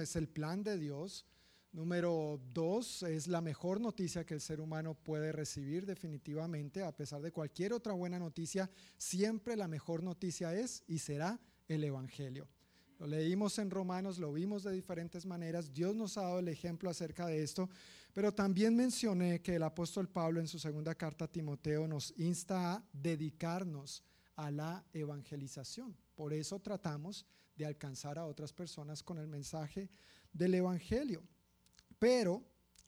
es el plan de Dios. Número dos, es la mejor noticia que el ser humano puede recibir definitivamente, a pesar de cualquier otra buena noticia, siempre la mejor noticia es y será el Evangelio. Lo leímos en Romanos, lo vimos de diferentes maneras, Dios nos ha dado el ejemplo acerca de esto, pero también mencioné que el apóstol Pablo en su segunda carta a Timoteo nos insta a dedicarnos a la evangelización. Por eso tratamos de alcanzar a otras personas con el mensaje del Evangelio. Pero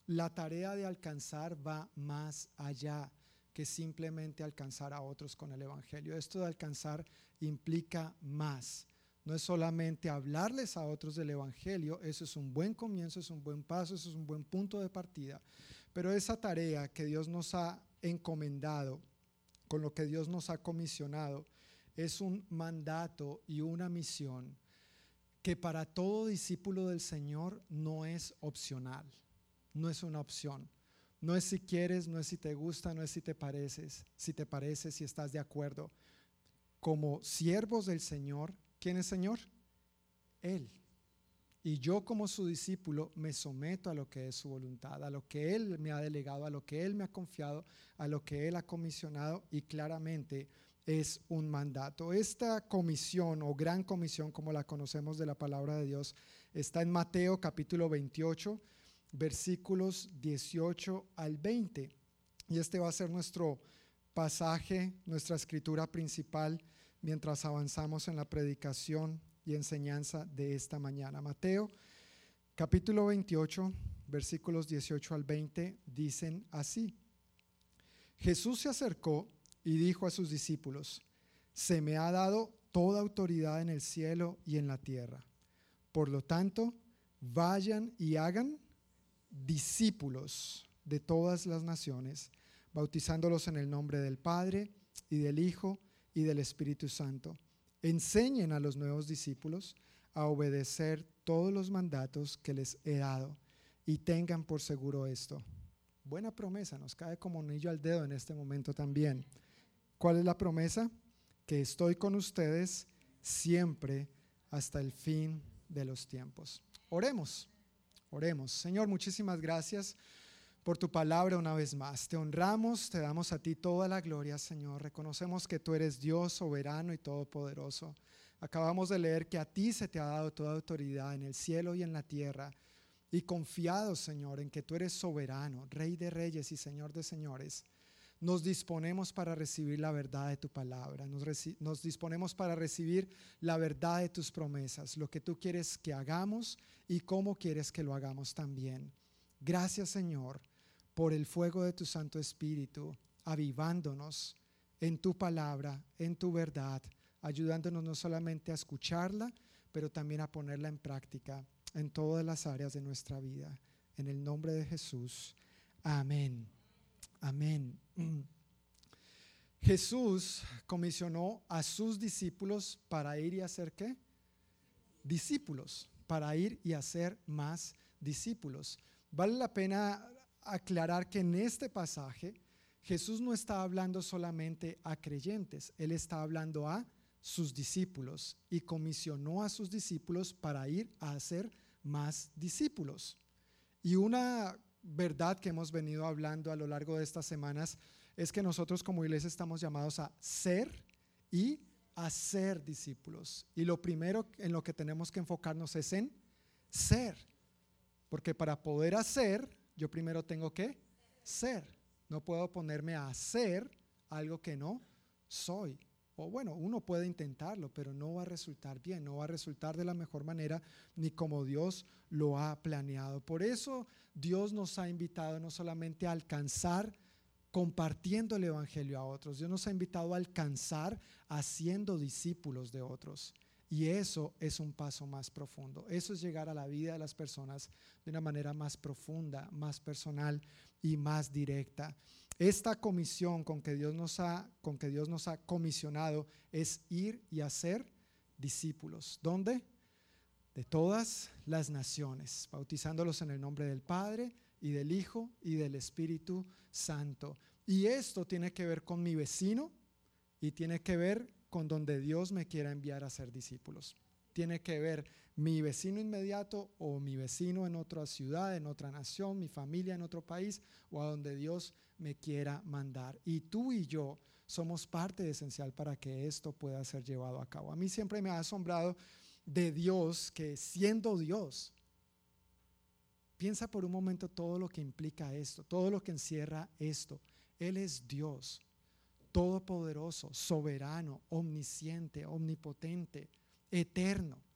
la tarea de alcanzar va más allá que simplemente alcanzar a otros con el Evangelio. Esto de alcanzar implica más. No es solamente hablarles a otros del Evangelio, eso es un buen comienzo, es un buen paso, eso es un buen punto de partida. Pero esa tarea que Dios nos ha encomendado, con lo que Dios nos ha comisionado, es un mandato y una misión que para todo discípulo del Señor no es opcional, no es una opción. No es si quieres, no es si te gusta, no es si te pareces, si te parece, si estás de acuerdo. Como siervos del Señor, ¿quién es Señor? Él. Y yo como su discípulo me someto a lo que es su voluntad, a lo que Él me ha delegado, a lo que Él me ha confiado, a lo que Él ha comisionado y claramente es un mandato. Esta comisión o gran comisión, como la conocemos de la palabra de Dios, está en Mateo capítulo 28, versículos 18 al 20. Y este va a ser nuestro pasaje, nuestra escritura principal mientras avanzamos en la predicación y enseñanza de esta mañana. Mateo capítulo 28, versículos 18 al 20 dicen así. Jesús se acercó y dijo a sus discípulos, se me ha dado toda autoridad en el cielo y en la tierra. Por lo tanto, vayan y hagan discípulos de todas las naciones, bautizándolos en el nombre del Padre y del Hijo y del Espíritu Santo. Enseñen a los nuevos discípulos a obedecer todos los mandatos que les he dado y tengan por seguro esto. Buena promesa, nos cae como anillo al dedo en este momento también. ¿Cuál es la promesa? Que estoy con ustedes siempre hasta el fin de los tiempos. Oremos, oremos. Señor, muchísimas gracias por tu palabra una vez más. Te honramos, te damos a ti toda la gloria, Señor. Reconocemos que tú eres Dios soberano y todopoderoso. Acabamos de leer que a ti se te ha dado toda autoridad en el cielo y en la tierra. Y confiado, Señor, en que tú eres soberano, Rey de reyes y Señor de señores nos disponemos para recibir la verdad de tu palabra, nos, disponemos para recibir la verdad de tus promesas, lo que tú quieres que hagamos y cómo quieres que lo hagamos también. Gracias Señor por el fuego de tu Santo Espíritu, avivándonos en tu palabra, en tu verdad, ayudándonos no solamente a escucharla, pero también a ponerla en práctica en todas las áreas de nuestra vida. En el nombre de Jesús. Amén. Amén. Jesús comisionó a sus discípulos para ir y hacer qué? Discípulos, para ir y hacer más discípulos. Vale la pena aclarar que en este pasaje Jesús no está hablando solamente a creyentes, Él está hablando a sus discípulos y comisionó a sus discípulos para ir a hacer más discípulos. Y una verdad que hemos venido hablando a lo largo de estas semanas es que nosotros como iglesia estamos llamados a ser y a ser discípulos. Y lo primero en lo que tenemos que enfocarnos es en ser. Porque para poder hacer, yo primero tengo que ser. No puedo ponerme a hacer algo que no soy. O bueno, uno puede intentarlo, pero no va a resultar bien, no va a resultar de la mejor manera ni como Dios lo ha planeado. Por eso Dios nos ha invitado no solamente a alcanzar compartiendo el Evangelio a otros, Dios nos ha invitado a alcanzar haciendo discípulos de otros. Y eso es un paso más profundo. Eso es llegar a la vida de las personas de una manera más profunda, más personal y más directa. Esta comisión con que Dios nos ha, con que Dios nos ha comisionado es ir y hacer discípulos. ¿Dónde? De todas las naciones, bautizándolos en el nombre del Padre y del Hijo y del Espíritu Santo. Y esto tiene que ver con mi vecino y tiene que ver con donde Dios me quiera enviar a ser discípulos. Tiene que ver mi vecino inmediato o mi vecino en otra ciudad, en otra nación, mi familia en otro país o a donde Dios me quiera mandar. Y tú y yo somos parte esencial para que esto pueda ser llevado a cabo. A mí siempre me ha asombrado de Dios que siendo Dios, piensa por un momento todo lo que implica esto, todo lo que encierra esto. Él es Dios, todopoderoso, soberano, omnisciente, omnipotente, eterno.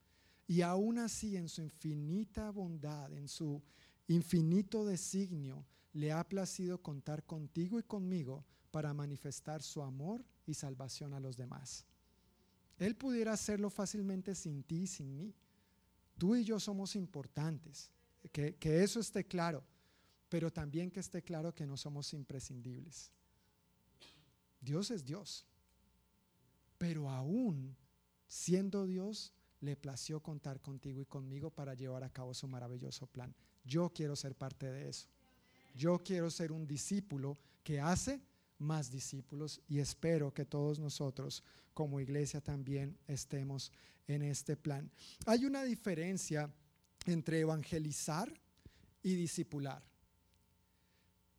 Y aún así en su infinita bondad, en su infinito designio, le ha placido contar contigo y conmigo para manifestar su amor y salvación a los demás. Él pudiera hacerlo fácilmente sin ti y sin mí. Tú y yo somos importantes, que, que eso esté claro, pero también que esté claro que no somos imprescindibles. Dios es Dios, pero aún siendo Dios, le plació contar contigo y conmigo para llevar a cabo su maravilloso plan. Yo quiero ser parte de eso. Yo quiero ser un discípulo que hace más discípulos y espero que todos nosotros como iglesia también estemos en este plan. Hay una diferencia entre evangelizar y discipular.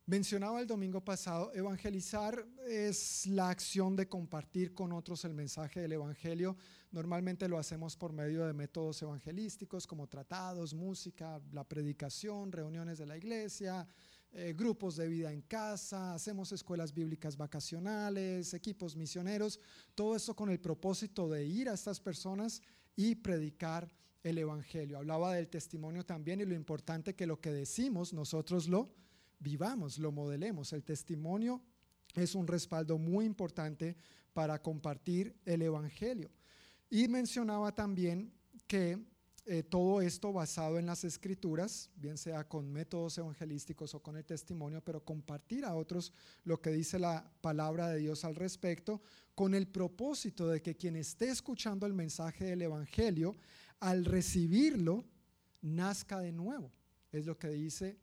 Mencionaba el domingo pasado, evangelizar es la acción de compartir con otros el mensaje del Evangelio. Normalmente lo hacemos por medio de métodos evangelísticos como tratados, música, la predicación, reuniones de la iglesia, eh, grupos de vida en casa, hacemos escuelas bíblicas vacacionales, equipos misioneros, todo eso con el propósito de ir a estas personas y predicar el Evangelio. Hablaba del testimonio también y lo importante que lo que decimos nosotros lo vivamos, lo modelemos. El testimonio es un respaldo muy importante para compartir el Evangelio. Y mencionaba también que eh, todo esto basado en las escrituras, bien sea con métodos evangelísticos o con el testimonio, pero compartir a otros lo que dice la palabra de Dios al respecto, con el propósito de que quien esté escuchando el mensaje del Evangelio, al recibirlo, nazca de nuevo. Es lo que dice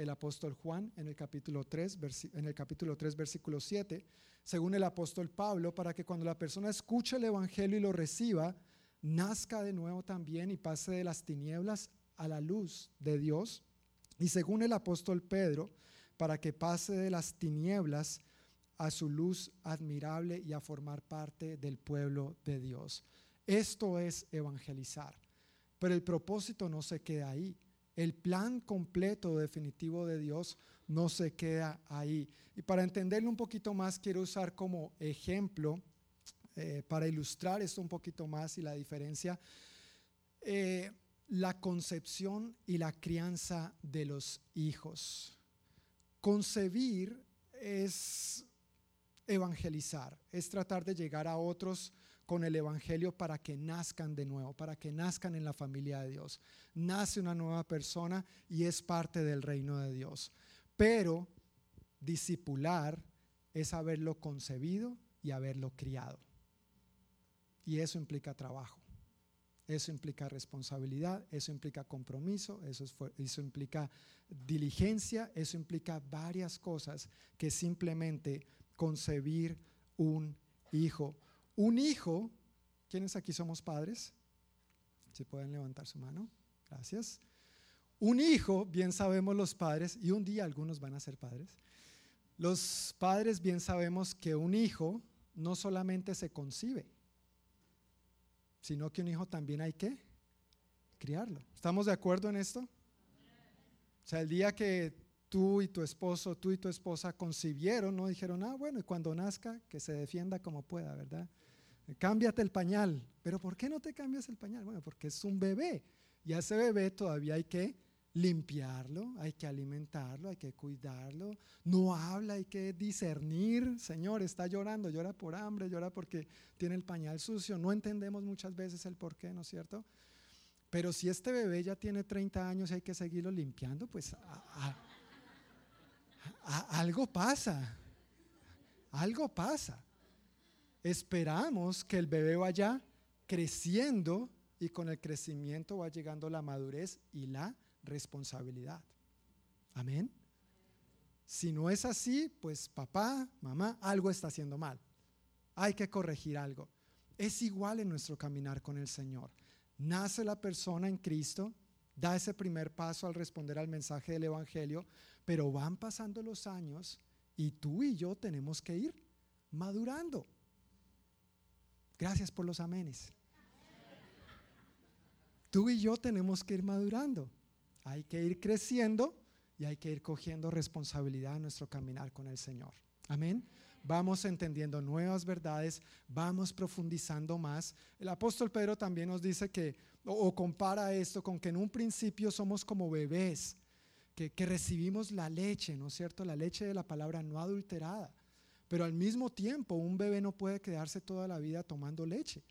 el apóstol Juan en el capítulo 3, en el capítulo 3 versículo 7, según el apóstol Pablo, para que cuando la persona escuche el evangelio y lo reciba, nazca de nuevo también y pase de las tinieblas a la luz de Dios. Y según el apóstol Pedro, para que pase de las tinieblas a su luz admirable y a formar parte del pueblo de Dios. Esto es evangelizar. Pero el propósito no se queda ahí. El plan completo definitivo de Dios no se queda ahí. Y para entenderlo un poquito más, quiero usar como ejemplo, eh, para ilustrar esto un poquito más y la diferencia, eh, la concepción y la crianza de los hijos. Concebir es evangelizar, es tratar de llegar a otros con el Evangelio para que nazcan de nuevo, para que nazcan en la familia de Dios. Nace una nueva persona y es parte del reino de Dios. Pero discipular es haberlo concebido y haberlo criado. Y eso implica trabajo. Eso implica responsabilidad, eso implica compromiso, eso, eso, implica diligencia, eso implica varias cosas que simplemente concebir un hijo. Un hijo, ¿quiénes aquí somos padres? Si pueden levantar su mano, gracias. Un hijo, bien sabemos los padres, y un día algunos van a ser padres, los padres bien sabemos que un hijo no solamente se concibe, sino que un hijo también hay que criarlo. ¿Estamos de acuerdo en esto? O sea, el día que tú y tu esposo, tú y tu esposa concibieron, no dijeron, ah, bueno, y cuando nazca, que se defienda como pueda, ¿verdad? Cámbiate el pañal. Pero ¿por qué no te cambias el pañal? Bueno, porque es un bebé. Y a ese bebé todavía hay que limpiarlo, hay que alimentarlo, hay que cuidarlo. No habla, hay que discernir. Señor, está llorando, llora por hambre, llora porque tiene el pañal sucio. No entendemos muchas veces el por qué, ¿no es cierto? Pero si este bebé ya tiene 30 años y hay que seguirlo limpiando, pues algo pasa. Algo pasa esperamos que el bebé vaya creciendo y con el crecimiento va llegando la madurez y la responsabilidad. Amén. Si no es así, pues papá, mamá, algo está haciendo mal. Hay que corregir algo. Es igual en nuestro caminar con el Señor. nace la persona en Cristo, da ese primer paso al responder al mensaje del Evangelio, pero van pasando los años y tú y yo tenemos que ir madurando. Gracias por los amenes. Tú y yo tenemos que ir madurando. Hay que ir creciendo y hay que ir cogiendo responsabilidad en nuestro caminar con el Señor. Amén. Vamos entendiendo nuevas verdades, vamos profundizando más. El apóstol Pedro también nos dice que, o, compara esto con que en un principio somos como bebés, que, que recibimos la leche, ¿no es cierto? La leche de la palabra no adulterada. Pero al mismo tiempo, un bebé no puede quedarse toda la vida tomando leche.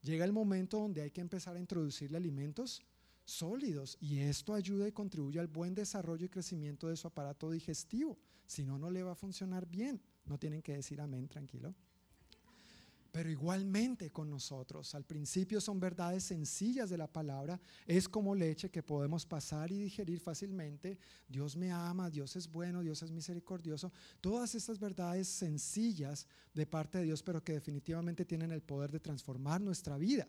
Llega el momento donde hay que empezar a introducirle alimentos sólidos y esto ayuda y contribuye al buen desarrollo y crecimiento de su aparato digestivo. Si no, no le va a funcionar bien. No tienen que decir amén, tranquilo. Pero igualmente con nosotros, al principio son verdades sencillas de la palabra, es como leche que podemos pasar y digerir fácilmente. Dios me ama, Dios es bueno, Dios es misericordioso. Todas estas verdades sencillas de parte de Dios, pero que definitivamente tienen el poder de transformar nuestra vida.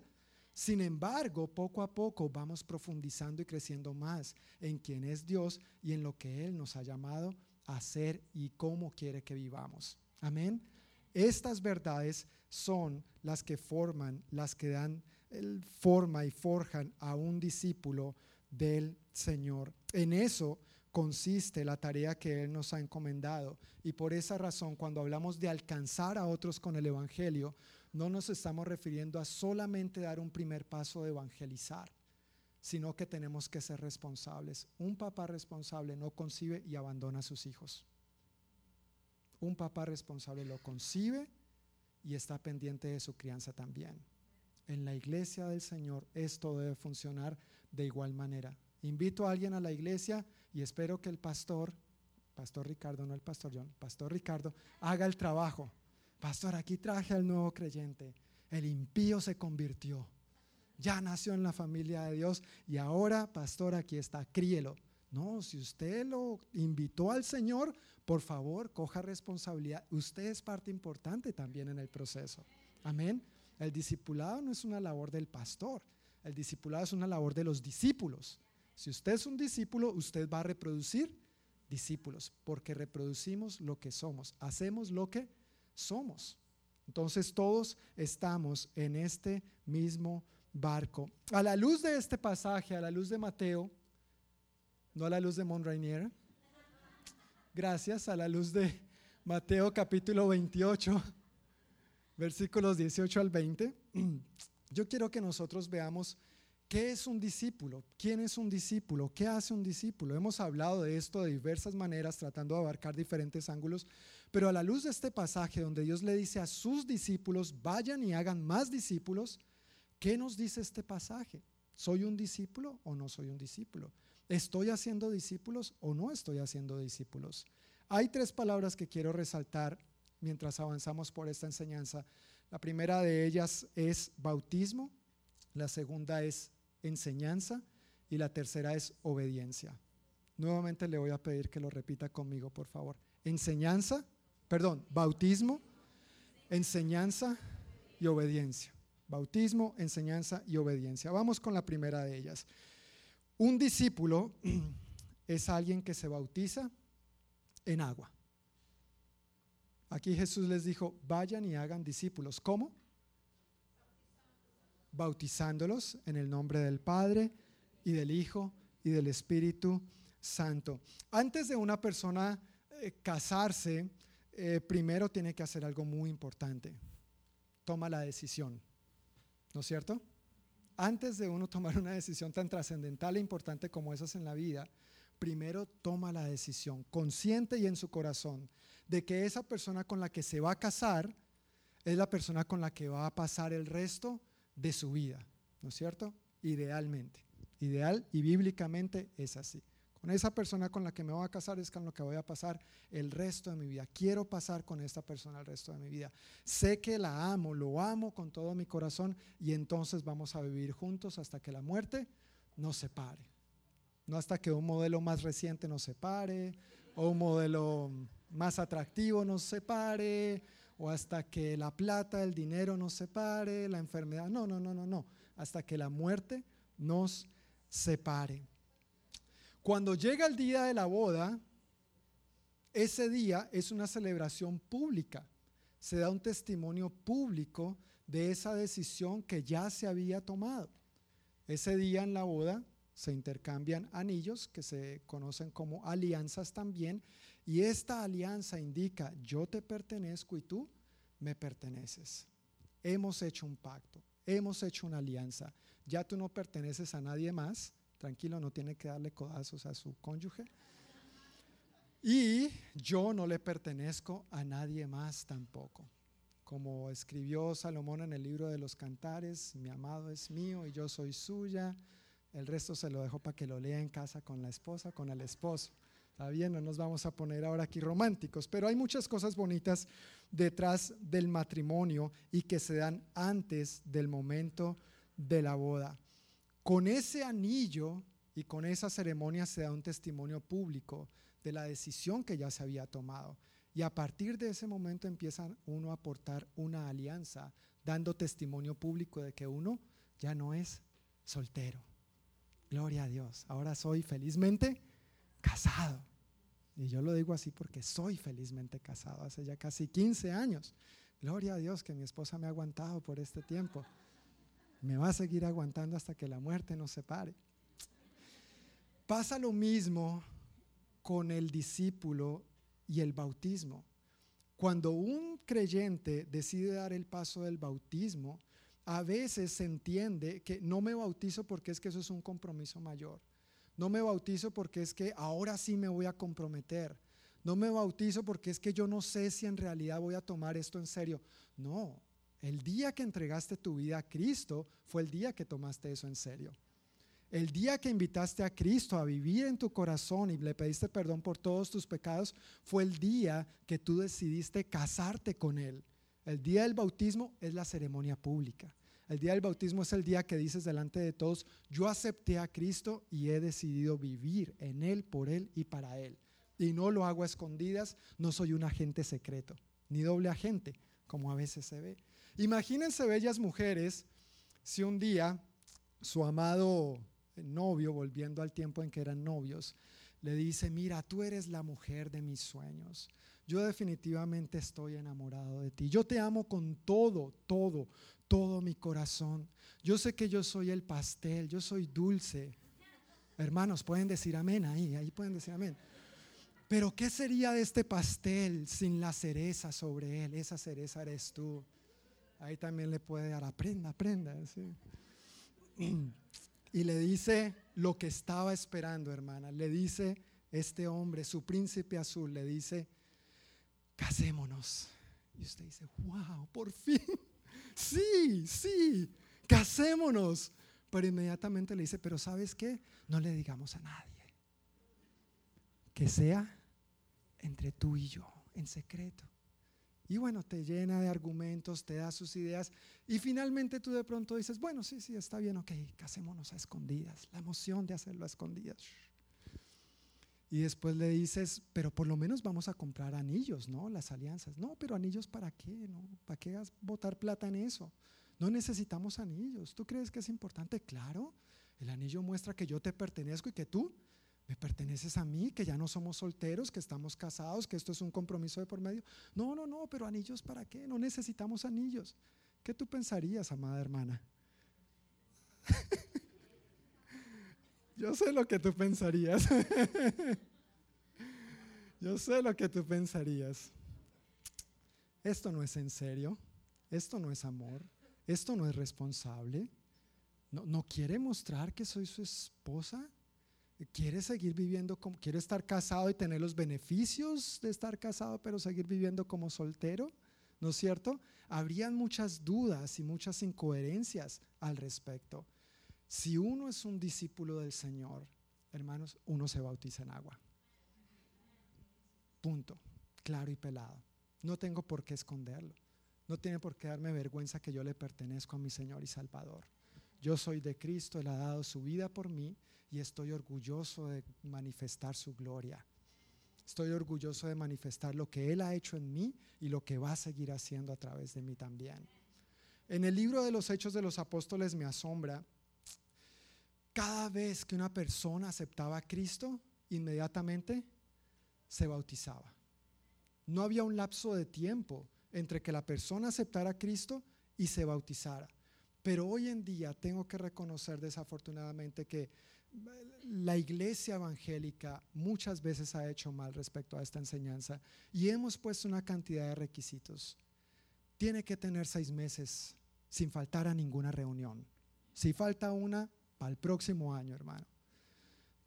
Sin embargo, poco a poco vamos profundizando y creciendo más en quién es Dios y en lo que Él nos ha llamado a hacer y cómo quiere que vivamos. Amén. Estas verdades son las que forman, las que dan forma y forjan a un discípulo del Señor. En eso consiste la tarea que Él nos ha encomendado. Y por esa razón, cuando hablamos de alcanzar a otros con el Evangelio, no nos estamos refiriendo a solamente dar un primer paso de evangelizar, sino que tenemos que ser responsables. Un papá responsable no concibe y abandona a sus hijos. Un papá responsable lo concibe y está pendiente de su crianza también. En la iglesia del Señor esto debe funcionar de igual manera. Invito a alguien a la iglesia y espero que el pastor, pastor Ricardo, no el pastor John, pastor Ricardo, haga el trabajo. Pastor, aquí traje al nuevo creyente. El impío se convirtió. Ya nació en la familia de Dios y ahora, pastor, aquí está, críelo. No, si usted lo invitó al Señor, por favor, coja responsabilidad. Usted es parte importante también en el proceso. Amén. El discipulado no es una labor del pastor, el discipulado es una labor de los discípulos. Si usted es un discípulo, usted va a reproducir discípulos, porque reproducimos lo que somos, hacemos lo que somos. Entonces todos estamos en este mismo barco. A la luz de este pasaje, a la luz de Mateo, no a la luz de Mont Rainier, gracias, a la luz de Mateo capítulo 28, versículos 18 al 20, yo quiero que nosotros veamos qué es un discípulo, quién es un discípulo, qué hace un discípulo. Hemos hablado de esto de diversas maneras, tratando de abarcar diferentes ángulos, pero a la luz de este pasaje donde Dios le dice a sus discípulos, vayan y hagan más discípulos, ¿qué nos dice este pasaje? ¿Soy un discípulo o no soy un discípulo? ¿Estoy haciendo discípulos o no estoy haciendo discípulos? Hay tres palabras que quiero resaltar mientras avanzamos por esta enseñanza. La primera de ellas es bautismo, la segunda es enseñanza y la tercera es obediencia. Nuevamente le voy a pedir que lo repita conmigo, por favor. Enseñanza, perdón, bautismo, enseñanza y obediencia. Bautismo, enseñanza y obediencia. Vamos con la primera de ellas. Un discípulo es alguien que se bautiza en agua. Aquí Jesús les dijo, vayan y hagan discípulos. ¿Cómo? Bautizándolos en el nombre del Padre y del Hijo y del Espíritu Santo. Antes de una persona eh, casarse, eh, primero tiene que hacer algo muy importante. Toma la decisión. ¿No es cierto? Antes de uno tomar una decisión tan trascendental e importante como esas en la vida, primero toma la decisión, consciente y en su corazón, de que esa persona con la que se va a casar es la persona con la que va a pasar el resto de su vida. ¿No es cierto? Idealmente. Ideal y bíblicamente es así. Con esa persona con la que me voy a casar es con la que voy a pasar el resto de mi vida. Quiero pasar con esta persona el resto de mi vida. Sé que la amo, lo amo con todo mi corazón y entonces vamos a vivir juntos hasta que la muerte nos separe. No hasta que un modelo más reciente nos separe o un modelo más atractivo nos separe o hasta que la plata, el dinero nos separe, la enfermedad. No, no, no, no, no. hasta que la muerte nos separe. Cuando llega el día de la boda, ese día es una celebración pública. Se da un testimonio público de esa decisión que ya se había tomado. Ese día en la boda se intercambian anillos que se conocen como alianzas también y esta alianza indica yo te pertenezco y tú me perteneces. Hemos hecho un pacto, hemos hecho una alianza. Ya tú no perteneces a nadie más, tranquilo, no tiene que darle codazos a su cónyuge. Y yo no le pertenezco a nadie más tampoco. Como escribió Salomón en el libro de los cantares, mi amado es mío y yo soy suya el resto se lo dejo para que lo lea en casa con la esposa, con el esposo. Está bien, no nos vamos a poner ahora aquí románticos, pero hay muchas cosas bonitas detrás del matrimonio y que se dan antes del momento de la boda. Con ese anillo y con esa ceremonia se da un testimonio público de la decisión que ya se había tomado. Y a partir de ese momento empieza uno a aportar una alianza, dando testimonio público de que uno ya no es soltero, Gloria a Dios. Ahora soy felizmente casado. Y yo lo digo así porque soy felizmente casado hace ya casi 15 años. Gloria a Dios que mi esposa me ha aguantado por este tiempo. Me va a seguir aguantando hasta que la muerte nos separe. Pasa lo mismo con el discípulo y el bautismo. Cuando un creyente decide dar el paso del bautismo, a veces se entiende que no me bautizo porque es que eso es un compromiso mayor. No me bautizo porque es que ahora sí me voy a comprometer. No me bautizo porque es que yo no sé si en realidad voy a tomar esto en serio. No, el día que entregaste tu vida a Cristo fue el día que tomaste eso en serio. El día que invitaste a Cristo a vivir en tu corazón y le pediste perdón por todos tus pecados fue el día que tú decidiste casarte con Él. El día del bautismo es la ceremonia pública. El día del bautismo es el día que dices delante de todos, yo acepté a Cristo y he decidido vivir en Él, por Él y para Él. Y no lo hago a escondidas, no soy un agente secreto, ni doble agente, como a veces se ve. Imagínense bellas mujeres si un día su amado novio, volviendo al tiempo en que eran novios, le dice, mira, tú eres la mujer de mis sueños yo definitivamente estoy enamorado de ti. Yo te amo con todo, todo, todo mi corazón. Yo sé que yo soy el pastel, yo soy dulce. Hermanos, pueden decir amén ahí, ahí pueden decir amén. Pero ¿qué sería de este pastel sin la cereza sobre él? Esa cereza eres tú. Ahí también le puede dar, aprenda, aprenda. Y le dice lo que estaba esperando, hermana. Le dice este hombre, su príncipe azul, le dice, casémonos. Y usted dice, wow, por fin. Sí, sí, casémonos. Pero inmediatamente le dice, pero ¿sabes qué? No le digamos a nadie. Que sea entre tú y yo, en secreto. Y bueno, te llena de argumentos, te da sus ideas y finalmente tú de pronto dices, bueno, sí, sí, está bien, ok, casémonos a escondidas. La emoción de hacerlo a escondidas. Y después le dices, pero por lo menos vamos a comprar anillos, ¿no? Las alianzas. No, pero anillos para qué, ¿no? ¿Para qué botar plata en eso? No necesitamos anillos. ¿Tú crees que es importante? Claro. El anillo muestra que yo te pertenezco y que tú me perteneces a mí, que ya no somos solteros, que estamos casados, que esto es un compromiso de por medio. No, no, no, pero anillos para qué? No necesitamos anillos. ¿Qué tú pensarías, amada hermana? Yo sé lo que tú pensarías. Yo sé lo que tú pensarías. Esto no es en serio. Esto no es amor. Esto no es responsable. No, no quiere mostrar que soy su esposa. Quiere seguir viviendo como, quiere estar casado y tener los beneficios de estar casado, pero seguir viviendo como soltero. ¿No es cierto? Habrían muchas dudas y muchas incoherencias al respecto. Si uno es un discípulo del Señor, hermanos, uno se bautiza en agua. Punto. Claro y pelado. No tengo por qué esconderlo. No tiene por qué darme vergüenza que yo le pertenezco a mi Señor y Salvador. Yo soy de Cristo, Él ha dado su vida por mí y estoy orgulloso de manifestar su gloria. Estoy orgulloso de manifestar lo que Él ha hecho en mí y lo que va a seguir haciendo a través de mí también. En el libro de los Hechos de los Apóstoles me asombra, cada vez que una persona aceptaba a Cristo, inmediatamente se bautizaba. No había un lapso de tiempo entre que la persona aceptara a Cristo y se bautizara. Pero hoy en día tengo que reconocer desafortunadamente que la iglesia evangélica muchas veces ha hecho mal respecto a esta enseñanza y hemos puesto una cantidad de requisitos. Tiene que tener seis meses sin faltar a ninguna reunión. Si falta una, para el próximo año, hermano.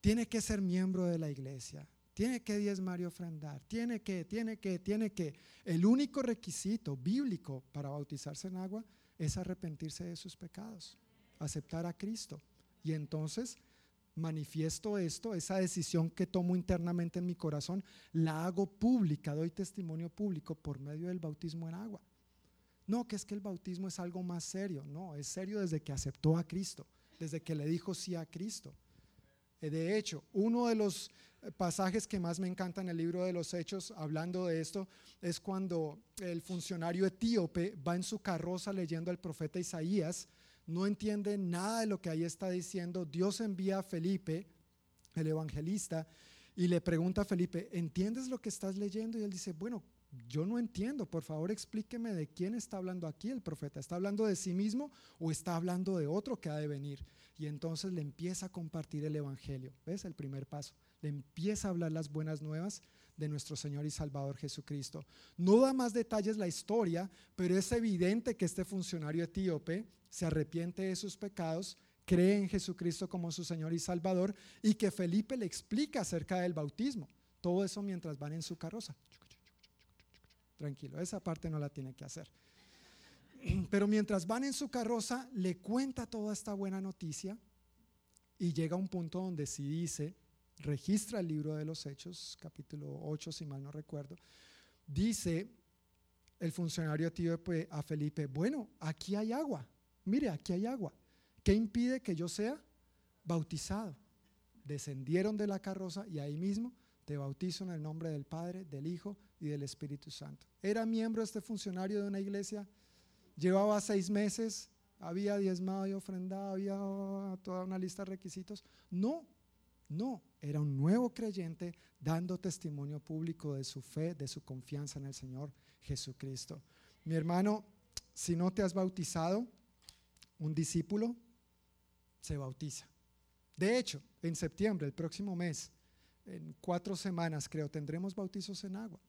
Tiene que ser miembro de la iglesia. Tiene que diezmar y ofrendar. Tiene que, tiene que, tiene que. El único requisito bíblico para bautizarse en agua es arrepentirse de sus pecados, aceptar a Cristo. Y entonces manifiesto esto, esa decisión que tomo internamente en mi corazón, la hago pública, doy testimonio público por medio del bautismo en agua. No, que es que el bautismo es algo más serio, no, es serio desde que aceptó a Cristo, desde que le dijo sí a Cristo. Eh, de hecho, uno de los pasajes que más me encanta en el libro de los Hechos, hablando de esto, es cuando el funcionario etíope va en su carroza leyendo al profeta Isaías no entiende nada de lo que ahí está diciendo. Dios envía a Felipe, el evangelista, y le pregunta a Felipe, ¿entiendes lo que estás leyendo? Y él dice, bueno, yo no entiendo, por favor explíqueme de quién está hablando aquí el profeta. ¿Está hablando de sí mismo o está hablando de otro que ha de venir? Y entonces le empieza a compartir el Evangelio. ¿Ves? El primer paso. Le empieza a hablar las buenas nuevas de nuestro Señor y Salvador Jesucristo. No da más detalles la historia, pero es evidente que este funcionario etíope se arrepiente de sus pecados, cree en Jesucristo como su Señor y Salvador y que Felipe le explica acerca del bautismo. Todo eso mientras van en su carroza. Tranquilo, esa parte no la tiene que hacer. Pero mientras van en su carroza, le cuenta toda esta buena noticia y llega a un punto donde si dice, registra el libro de los Hechos, capítulo 8, si mal no recuerdo, dice el funcionario tío a Felipe, bueno, aquí hay agua, mire, aquí hay agua. ¿Qué impide que yo sea bautizado? Descendieron de la carroza y ahí mismo te bautizo en el nombre del Padre, del Hijo y del Espíritu Santo. ¿Era miembro este funcionario de una iglesia? ¿Llevaba seis meses? ¿Había diezmado y ofrendado? ¿Había toda una lista de requisitos? No, no, era un nuevo creyente dando testimonio público de su fe, de su confianza en el Señor Jesucristo. Mi hermano, si no te has bautizado, un discípulo se bautiza. De hecho, en septiembre, el próximo mes, en cuatro semanas creo, tendremos bautizos en agua.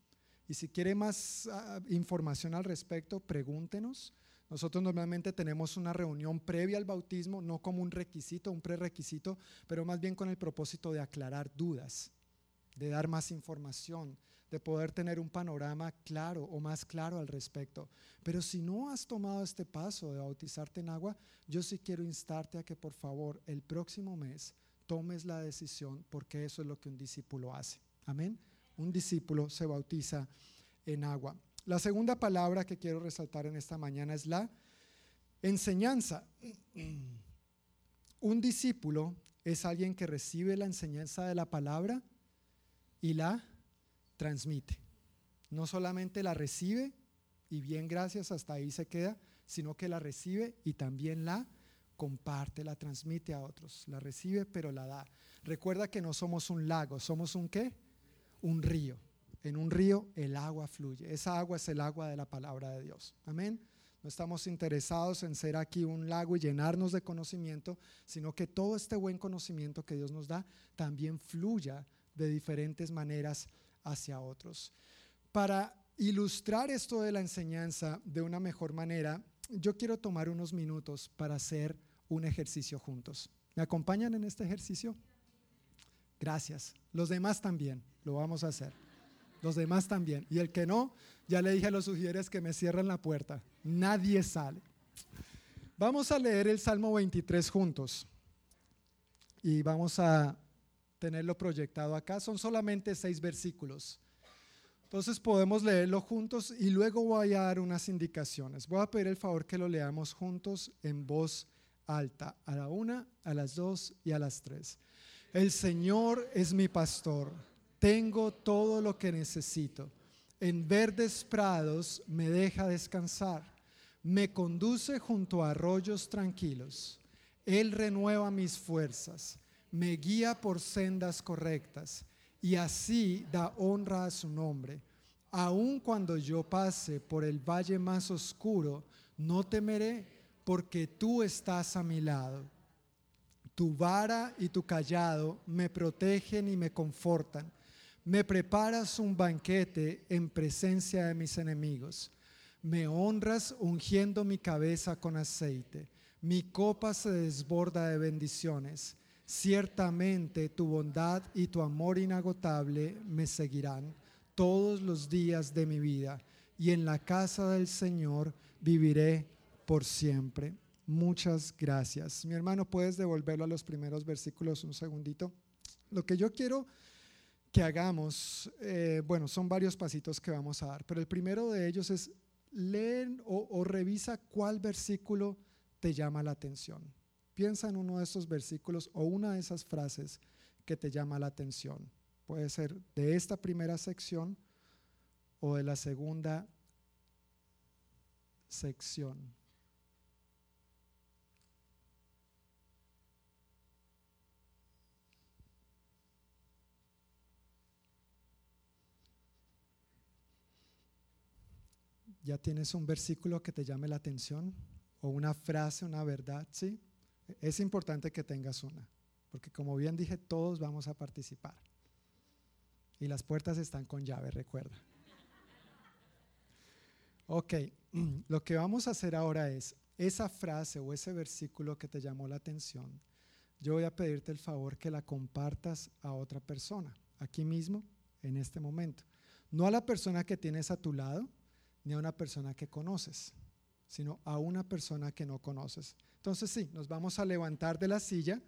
Y si quiere más ah, información al respecto, pregúntenos. Nosotros normalmente tenemos una reunión previa al bautismo, no como un requisito, un prerequisito, pero más bien con el propósito de aclarar dudas, de dar más información, de poder tener un panorama claro o más claro al respecto. Pero si no has tomado este paso de bautizarte en agua, yo sí quiero instarte a que por favor el próximo mes tomes la decisión porque eso es lo que un discípulo hace. Amén. Un discípulo se bautiza en agua. La segunda palabra que quiero resaltar en esta mañana es la enseñanza. Un discípulo es alguien que recibe la enseñanza de la palabra y la transmite. No solamente la recibe y bien gracias hasta ahí se queda, sino que la recibe y también la comparte, la transmite a otros. La recibe pero la da. Recuerda que no somos un lago, somos un qué? Un río en un río el agua fluye. Esa agua es el agua de la palabra de Dios. Amén. No estamos interesados en ser aquí un lago y llenarnos de conocimiento, sino que todo este buen conocimiento que Dios nos da también fluya de diferentes maneras hacia otros. Para ilustrar esto de la enseñanza de una mejor manera, yo quiero tomar unos minutos para hacer un ejercicio juntos. ¿Me acompañan en este ejercicio? Gracias. Los demás también lo vamos a hacer. Los demás también. Y el que no, ya le dije a los sugieres que me cierren la puerta. Nadie sale. Vamos a leer el Salmo 23 juntos. Y vamos a tenerlo proyectado acá. Son solamente seis versículos. Entonces podemos leerlo juntos y luego voy a dar unas indicaciones. Voy a pedir el favor que lo leamos juntos en voz alta, a la una, a las dos y a las tres. El Señor es mi pastor tengo todo lo que necesito. En verdes prados me deja descansar. Me conduce junto a arroyos tranquilos. Él renueva mis fuerzas, me guía por sendas correctas y así da honra a su nombre. Aun cuando yo pase por el valle más oscuro, no temeré porque tú estás a mi lado. Tu vara y tu callado me protegen y me confortan. Me preparas un banquete en presencia de mis enemigos. Me honras ungiendo mi cabeza con aceite. Mi copa se desborda de bendiciones. Ciertamente tu bondad y tu amor inagotable me seguirán todos los días de mi vida y en la casa del Señor viviré por siempre. Muchas gracias. Mi hermano, ¿puedes devolverlo a los primeros versículos un segundito? Lo que yo quiero que hagamos, eh, bueno, son varios pasitos que vamos a dar, pero el primero de ellos es leer o, o revisa cuál versículo te llama la atención. Piensa en uno de estos versículos o una de esas frases que te llama la atención. Puede ser de esta primera sección o de la segunda sección. ¿Ya tienes un versículo que te llame la atención? ¿O una frase, una verdad? ¿Sí? Es importante que tengas una, porque como bien dije, todos vamos a participar. Y las puertas están con llave, recuerda. Ok, lo que vamos a hacer ahora es, esa frase o ese versículo que te llamó la atención, yo voy a pedirte el favor que la compartas a otra persona, aquí mismo, en este momento. No a la persona que tienes a tu lado, ni a una persona que conoces, sino a una persona que no conoces. Entonces sí, nos vamos a levantar de la silla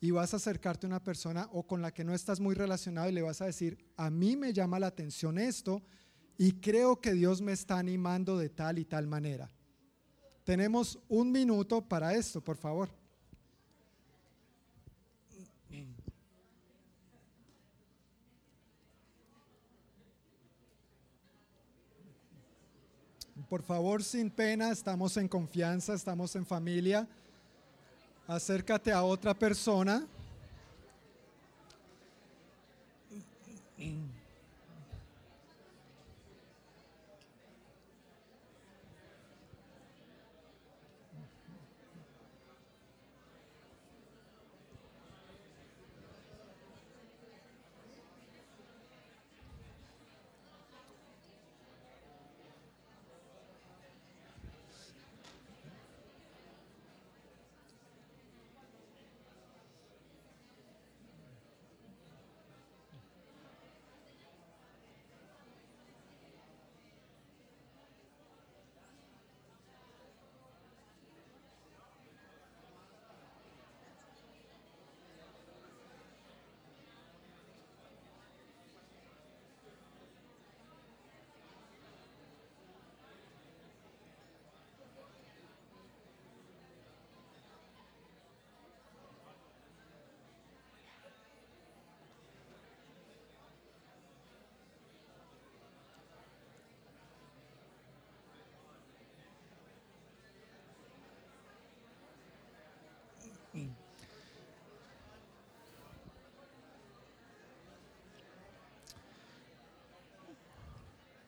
y vas a acercarte a una persona o con la que no estás muy relacionado y le vas a decir, a mí me llama la atención esto y creo que Dios me está animando de tal y tal manera. Tenemos un minuto para esto, por favor. Por favor, sin pena, estamos en confianza, estamos en familia. Acércate a otra persona.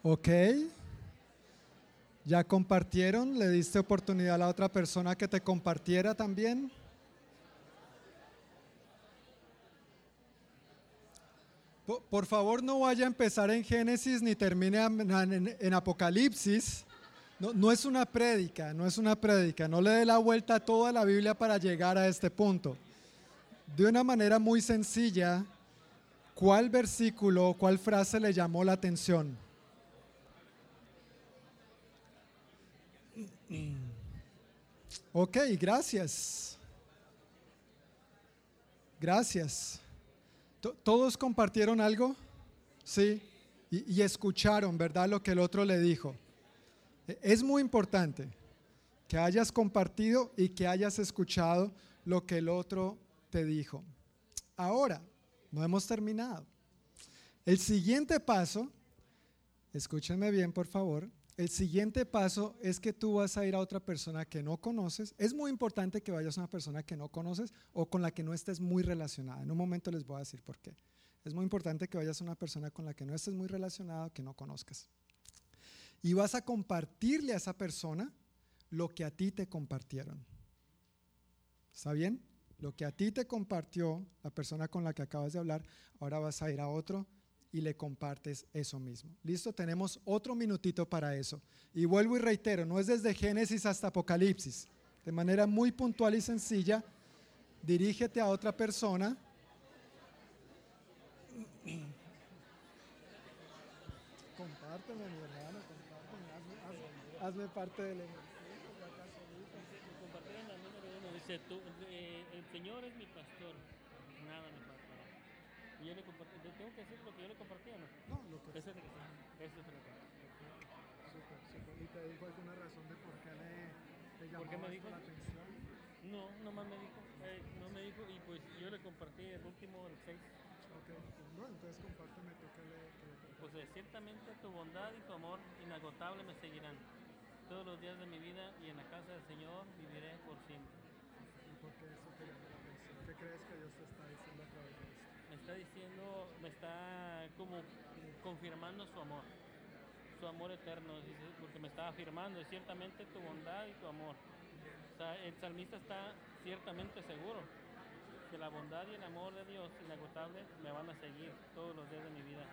Ok. ¿Ya compartieron? ¿Le diste oportunidad a la otra persona que te compartiera también? Por favor, no vaya a empezar en Génesis ni termine en, Apocalipsis. No, es una prédica, no es una prédica. No le dé la vuelta a toda la Biblia para llegar a este punto. De una manera muy sencilla, ¿cuál versículo, cuál frase le llamó la atención? Ok, gracias. Gracias. ¿Todos compartieron algo? Sí. Y, y, escucharon, ¿verdad? Lo que el otro le dijo. E, es muy importante que hayas compartido y que hayas escuchado lo que el otro te dijo. Ahora, no hemos terminado. El siguiente paso, escúchenme bien por favor, el siguiente paso es que tú vas a ir a otra persona que no conoces. Es muy importante que vayas a una persona que no conoces o con la que no estés muy relacionada. En un momento les voy a decir por qué. Es muy importante que vayas a una persona con la que no estés muy relacionado, que no conozcas. Y vas a compartirle a esa persona lo que a ti te compartieron. ¿Está bien? Lo que a ti te compartió la persona con la que acabas de hablar, ahora vas a ir a otro y le compartes eso mismo. Listo, tenemos otro minutito para eso. Y vuelvo y reitero, no es desde Génesis hasta Apocalipsis. De manera muy puntual y sencilla, dirígete a otra persona. Compárteme, mi hermano, compárteme, hazme, parte del Compartieron la número uno, dice, tú, eh, el Señor es mi pastor, nada me. Y yo le compartí, ¿le tengo que decir lo que yo le compartí o no? No, lo que Ese es el ese es el Súper, súper. ¿Y te dijo alguna razón de por qué le, te llamó me dijo? la atención? No, nomás me dijo, eh, no me dijo, y pues yo le compartí el último, el 6. Ok, no, entonces compárteme tú qué le, le. Pues eh, ciertamente tu bondad y tu amor inagotable me seguirán todos los días de mi vida y en la casa del Señor viviré por siempre. ¿Y por qué eso te llamó la atención? ¿Qué crees que Dios te está diciendo a través de? Me está diciendo, me está como confirmando su amor, su amor eterno, dice, porque me está afirmando ciertamente tu bondad y tu amor. O sea, el salmista está ciertamente seguro que la bondad y el amor de Dios inagotable me van a seguir todos los días de mi vida.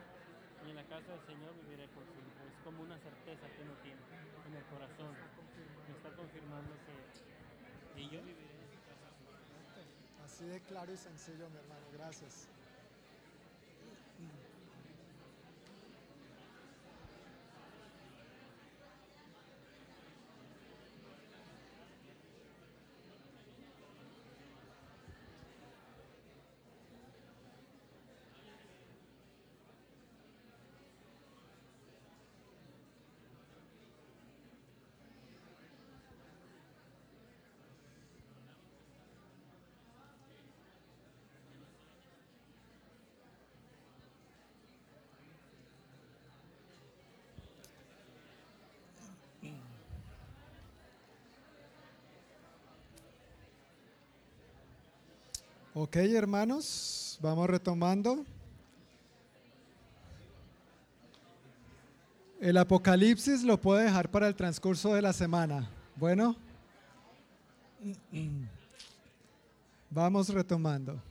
Y en la casa del Señor viviré por siempre. Es como una certeza que uno tiene en el corazón. Me está confirmando que y yo viviré en su casa. Así de claro y sencillo, mi hermano. Gracias. Ok, hermanos, vamos retomando. El Apocalipsis lo puedo dejar para el transcurso de la semana. Bueno, vamos retomando.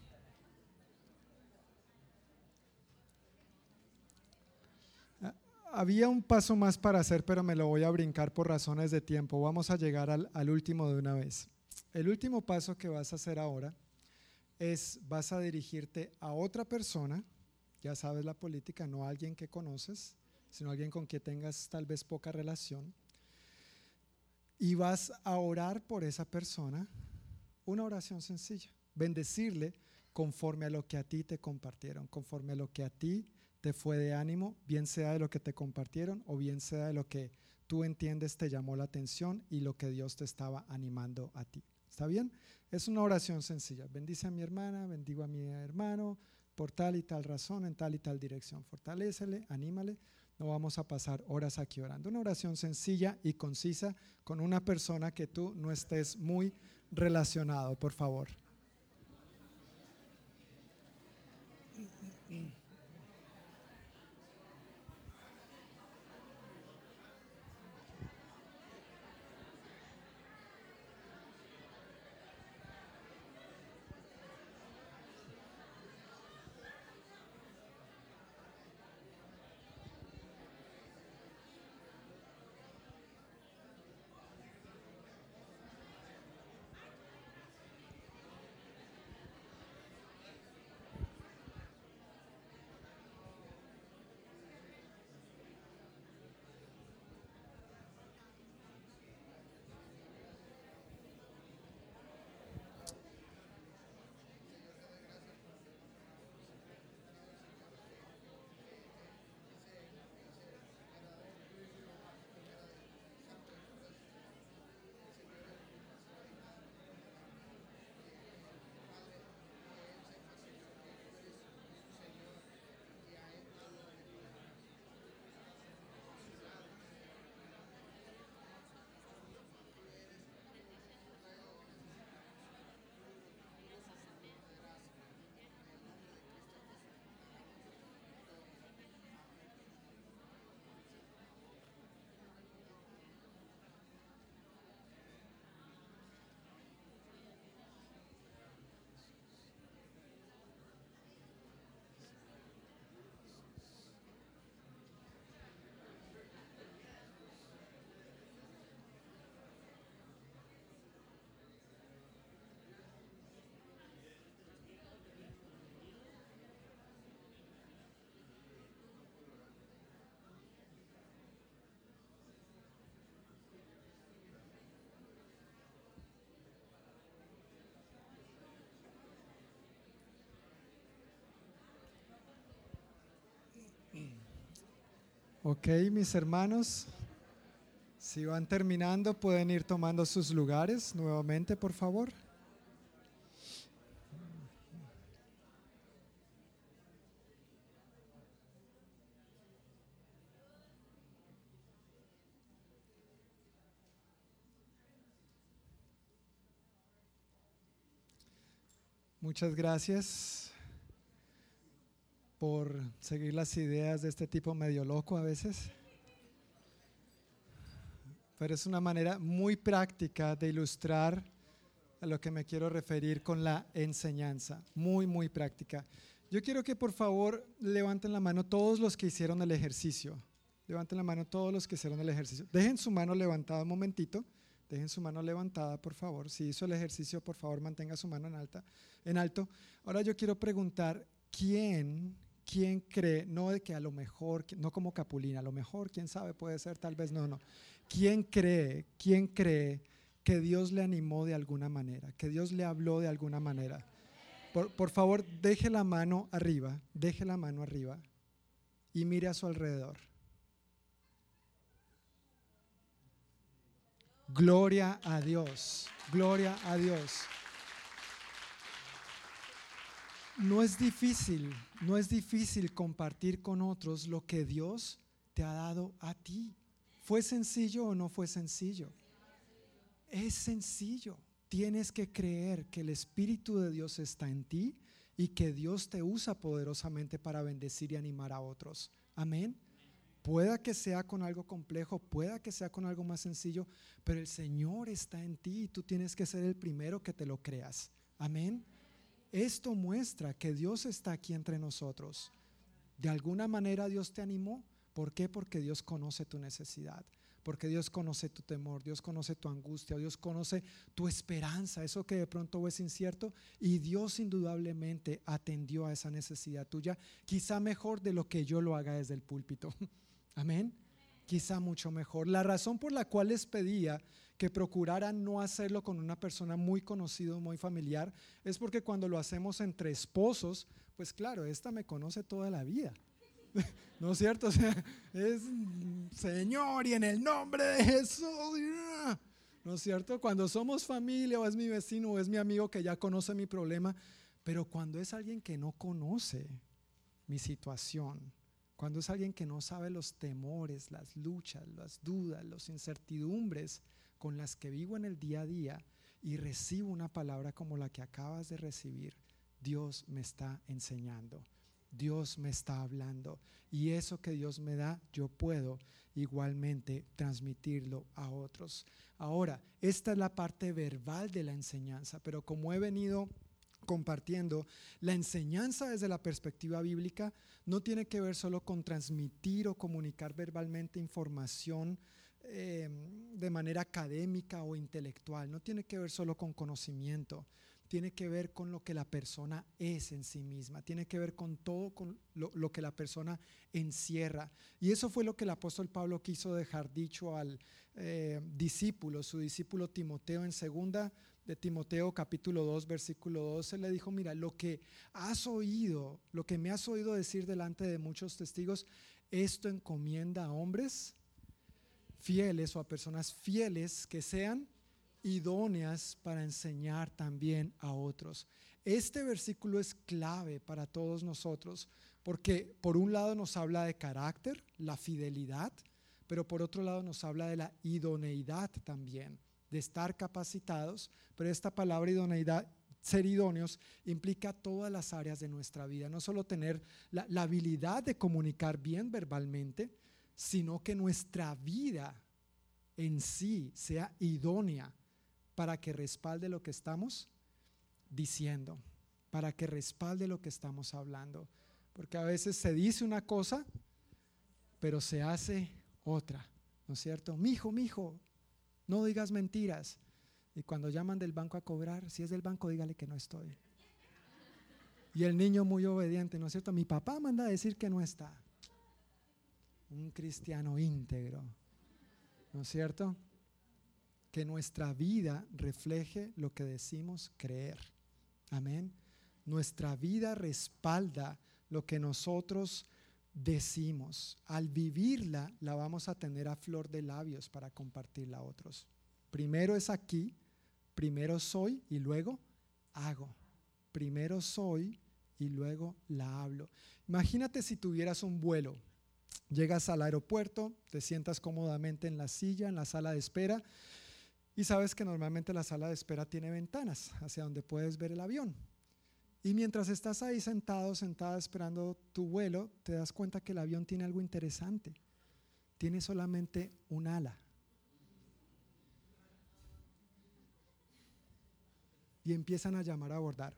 Había un paso más para hacer, pero me lo voy a brincar por razones de tiempo. Vamos a llegar al, al último de una vez. El último paso que vas a hacer ahora es vas a dirigirte a otra persona, ya sabes la política, no a alguien que conoces, sino a alguien con quien tengas tal vez poca relación, y vas a orar por esa persona una oración sencilla, bendecirle conforme a lo que a ti te compartieron, conforme a lo que a ti te fue de ánimo, bien sea de lo que te compartieron o bien sea de lo que tú entiendes te llamó la atención y lo que Dios te estaba animando a ti. ¿Está bien? Es una oración sencilla. Bendice a mi hermana, bendigo a mi hermano por tal y tal razón, en tal y tal dirección. Fortalécele, anímale. No vamos a pasar horas aquí orando. Una oración sencilla y concisa con una persona que tú no estés muy relacionado, por favor. Ok, mis hermanos, si van terminando, pueden ir tomando sus lugares nuevamente, por favor. Muchas gracias por seguir las ideas de este tipo medio loco a veces. Pero es una manera muy práctica de ilustrar a lo que me quiero referir con la enseñanza. Muy, muy práctica. Yo quiero que por favor levanten la mano todos los que hicieron el ejercicio. Levanten la mano todos los que hicieron el ejercicio. Dejen su mano levantada un momentito. Dejen su mano levantada, por favor. Si hizo el ejercicio, por favor, mantenga su mano en, alta, en alto. Ahora yo quiero preguntar, ¿quién, quién cree, no de que a lo mejor, no como Capulina, a lo mejor, quién sabe, puede ser, tal vez no, no. ¿Quién cree, quién cree que Dios le animó de alguna manera, que Dios le habló de alguna manera? Por, favor, deje la mano arriba, deje la mano arriba y mire a su alrededor. Gloria a Dios, gloria a Dios. No es difícil, no es difícil compartir con otros lo que Dios te ha dado a ti. ¿Fue sencillo o no fue sencillo? Es sencillo. Tienes que creer que el Espíritu de Dios está en ti y que Dios te usa poderosamente para bendecir y animar a otros. Amén. Pueda que sea con algo complejo, pueda que sea con algo más sencillo, pero el Señor está en ti y tú tienes que ser el primero que te lo creas. Amén. Esto muestra que Dios está aquí entre nosotros. De alguna manera Dios te animó. ¿Por qué? Porque Dios conoce tu necesidad, porque Dios conoce tu temor, Dios conoce tu angustia, Dios conoce tu esperanza, eso que de pronto es incierto, y Dios indudablemente atendió a esa necesidad tuya, quizá mejor de lo que yo lo haga desde el púlpito. Amén. Quizá mucho mejor. La razón por la cual les pedía que procuraran no hacerlo con una persona muy conocida, muy familiar, es porque cuando lo hacemos entre esposos, pues claro, esta me conoce toda la vida. ¿No es cierto? O sea, es Señor y en el nombre de Jesús. ¿No es cierto? Cuando somos familia o es mi vecino o es mi amigo que ya conoce mi problema, pero cuando es alguien que no conoce mi situación, cuando es alguien que no sabe los temores, las luchas, las dudas, las incertidumbres con las que vivo en el día a día y recibo una palabra como la que acabas de recibir, Dios me está enseñando, Dios me está hablando y eso que Dios me da, yo puedo igualmente transmitirlo a otros. Ahora, esta es la parte verbal de la enseñanza, pero como he venido compartiendo, la enseñanza desde la perspectiva bíblica no tiene que ver solo con transmitir o comunicar verbalmente información eh, de manera académica o intelectual, no tiene que ver solo con conocimiento, tiene que ver con lo que la persona es en sí misma, tiene que ver con todo con lo, que la persona encierra. Y eso fue lo que el apóstol Pablo quiso dejar dicho al eh, discípulo, su discípulo Timoteo en segunda de Timoteo capítulo 2 versículo 12 le dijo, mira, lo que has oído, lo que me has oído decir delante de muchos testigos, esto encomienda a hombres fieles o a personas fieles que sean idóneas para enseñar también a otros. Este versículo es clave para todos nosotros porque por un lado nos habla de carácter, la fidelidad, pero por otro lado nos habla de la idoneidad también de estar capacitados, pero esta palabra idoneidad, ser idóneos, implica todas las áreas de nuestra vida, no solo tener la, habilidad de comunicar bien verbalmente, sino que nuestra vida en sí sea idónea para que respalde lo que estamos diciendo, para que respalde lo que estamos hablando. Porque a veces se dice una cosa, pero se hace otra, ¿no es cierto? Mi hijo, mi hijo, no digas mentiras. Y cuando llaman del banco a cobrar, si es del banco, dígale que no estoy. Y el niño muy obediente, ¿no es cierto? Mi papá manda a decir que no está. Un cristiano íntegro, ¿no es cierto? Que nuestra vida refleje lo que decimos creer. Amén. Nuestra vida respalda lo que nosotros decimos. Al vivirla, la vamos a tener a flor de labios para compartirla a otros. Primero es aquí, primero soy y luego hago. Primero soy y luego la hablo. Imagínate si tuvieras un vuelo. Llegas al aeropuerto, te sientas cómodamente en la silla, en la sala de espera, y sabes que normalmente la sala de espera tiene ventanas hacia donde puedes ver el avión. Y mientras estás ahí sentado, sentada esperando tu vuelo, te das cuenta que el avión tiene algo interesante. Tiene solamente un ala. Y empiezan a llamar a abordar.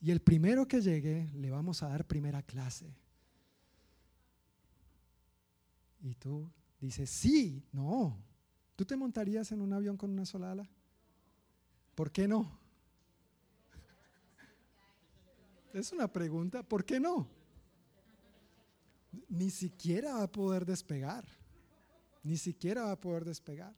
Y el primero que llegue le vamos a dar primera clase. Y tú dices, sí, no. ¿Tú te montarías en un avión con una sola ala? ¿Por qué no? Es una pregunta, ¿por qué no? Ni siquiera va a poder despegar, ni siquiera va a poder despegar.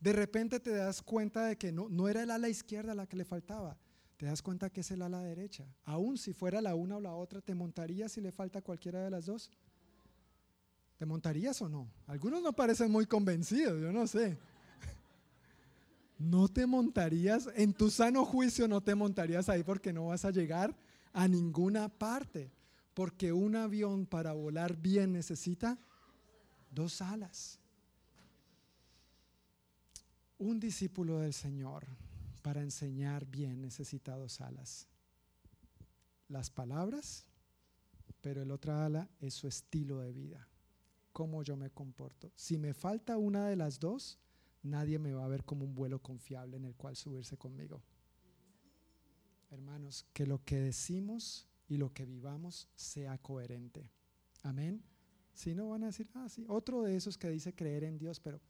De repente te das cuenta de que no, no era el ala izquierda la que le faltaba, te das cuenta que es el ala derecha. Aún si fuera la una o la otra, ¿te montarías si le falta cualquiera de las dos? ¿Te montarías o no? Algunos no parecen muy convencidos, yo no sé no te montarías, en tu sano juicio no te montarías ahí porque no vas a llegar a ninguna parte. Porque un avión para volar bien necesita dos alas. Un discípulo del Señor para enseñar bien necesita dos alas. Las palabras, pero el otro ala es su estilo de vida, cómo yo me comporto. Si me falta una de las dos, nadie me va a ver como un vuelo confiable en el cual subirse conmigo. Hermanos, que lo que decimos y lo que vivamos sea coherente. Amén. Si no van a decir, ah, sí, otro de esos que dice creer en Dios, pero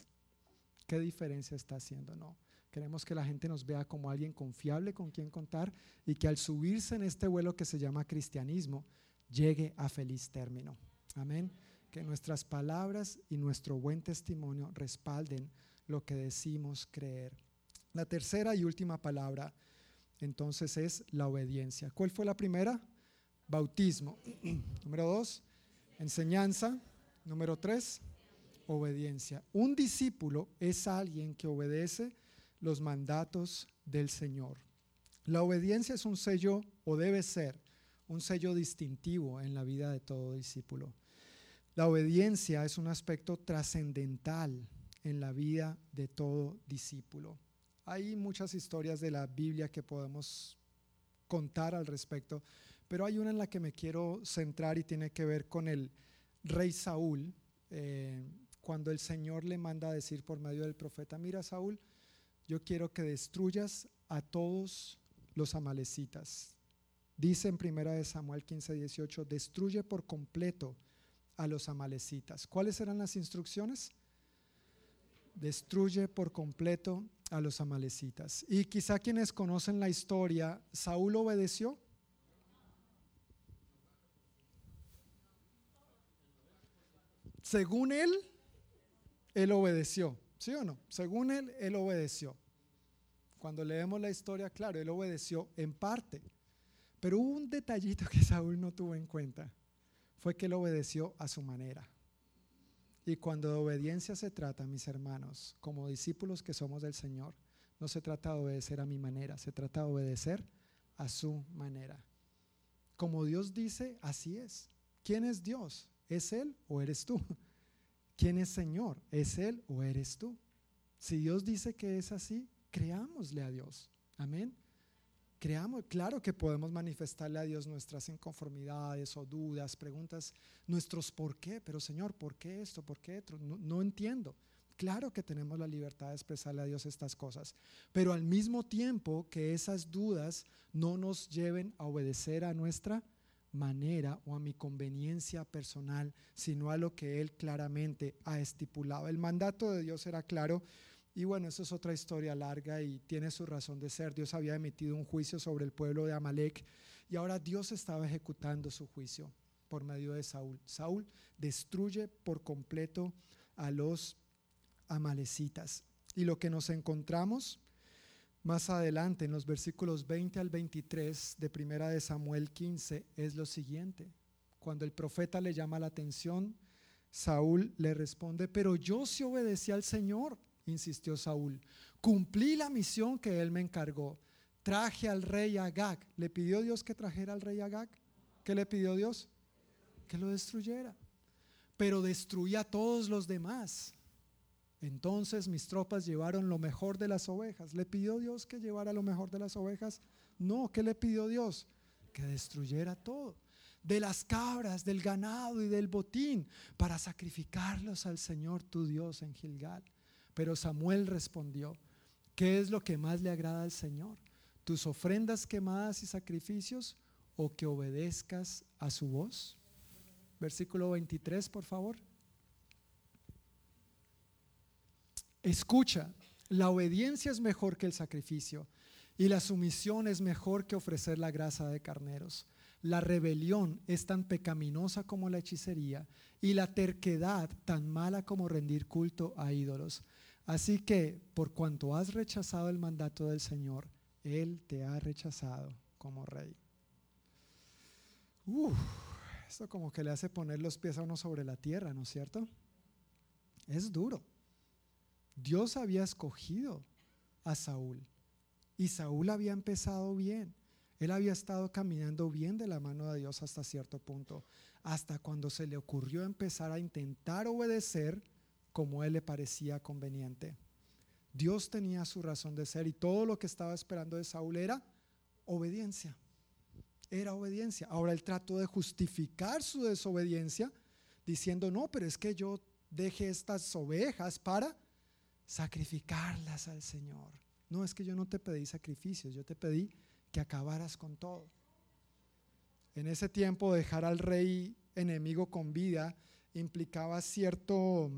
¿qué diferencia está haciendo? No. Queremos que la gente nos vea como alguien confiable con quien contar y que al subirse en este vuelo que se llama cristianismo, llegue a feliz término. Amén. Que nuestras palabras y nuestro buen testimonio respalden lo que decimos creer. La tercera y última palabra entonces es la obediencia. ¿Cuál fue la primera? Bautismo. Número dos, enseñanza. Número tres, obediencia. Un discípulo es alguien que obedece los mandatos del Señor. La obediencia es un sello, o debe ser, un sello distintivo en la vida de todo discípulo. La obediencia es un aspecto trascendental en la vida de todo discípulo. Hay muchas historias de la Biblia que podemos contar al respecto, pero hay una en la que me quiero centrar y tiene que ver con el rey Saúl, eh, cuando el Señor le manda a decir por medio del profeta, mira Saúl, yo quiero que destruyas a todos los amalecitas. Dice en primera de Samuel 15, 18, destruye por completo a los amalecitas. ¿Cuáles eran las instrucciones? Destruye por completo a los amalecitas. Y quizá quienes conocen la historia, Saúl obedeció. Según él, él obedeció. ¿Sí o no? Según él, él obedeció. Cuando leemos la historia, claro, él obedeció en parte. Pero hubo un detallito que Saúl no tuvo en cuenta. Fue que él obedeció a su manera. Y cuando de obediencia se trata, mis hermanos, como discípulos que somos del Señor, no se trata de obedecer a mi manera, se trata de obedecer a su manera. Como Dios dice, así es. ¿Quién es Dios? ¿Es Él o eres tú? ¿Quién es Señor? ¿Es Él o eres tú? Si Dios dice que es así, creámosle a Dios. Amén. Creamos, claro que podemos manifestarle a Dios nuestras inconformidades o dudas, preguntas, nuestros por qué, pero Señor, ¿por qué esto? ¿Por qué esto? No, no entiendo. Claro que tenemos la libertad de expresarle a Dios estas cosas, pero al mismo tiempo que esas dudas no nos lleven a obedecer a nuestra manera o a mi conveniencia personal, sino a lo que Él claramente ha estipulado. El mandato de Dios era claro y bueno, eso es otra historia larga y tiene su razón de ser. Dios había emitido un juicio sobre el pueblo de Amalek y ahora Dios estaba ejecutando su juicio por medio de Saúl. Saúl destruye por completo a los amalecitas. Y lo que nos encontramos Más adelante, en los versículos 20 al 23 de Primera de Samuel 15, es lo siguiente. Cuando el profeta le llama la atención, Saúl le responde, pero yo sí obedecí al Señor, insistió Saúl. Cumplí la misión que él me encargó. Traje al rey Agag. ¿Le pidió Dios que trajera al rey Agag? ¿Qué le pidió Dios? Que lo destruyera. Pero destruía a todos los demás. Entonces mis tropas llevaron lo mejor de las ovejas. ¿Le pidió Dios que llevara lo mejor de las ovejas? No, ¿qué le pidió Dios? Que destruyera todo. De las cabras, del ganado y del botín, para sacrificarlos al Señor tu Dios en Gilgal. Pero Samuel respondió, ¿qué es lo que más le agrada al Señor? ¿Tus ofrendas quemadas y sacrificios o que obedezcas a su voz? Versículo 23, por favor. Escucha, la obediencia es mejor que el sacrificio y la sumisión es mejor que ofrecer la grasa de carneros. La rebelión es tan pecaminosa como la hechicería y la terquedad tan mala como rendir culto a ídolos. Así que, por cuanto has rechazado el mandato del Señor, Él te ha rechazado como rey. esto como que le hace poner los pies a uno sobre la tierra, ¿no es cierto? Es duro. Dios había escogido a Saúl y Saúl había empezado bien. Él había estado caminando bien de la mano de Dios hasta cierto punto, hasta cuando se le ocurrió empezar a intentar obedecer como él le parecía conveniente. Dios tenía su razón de ser y todo lo que estaba esperando de Saúl era obediencia. Era obediencia. Ahora él trató de justificar su desobediencia diciendo, no, pero es que yo dejé estas ovejas para sacrificarlas al Señor. No, es que yo no te pedí sacrificios, yo te pedí que acabaras con todo. En ese tiempo dejar al rey enemigo con vida implicaba cierto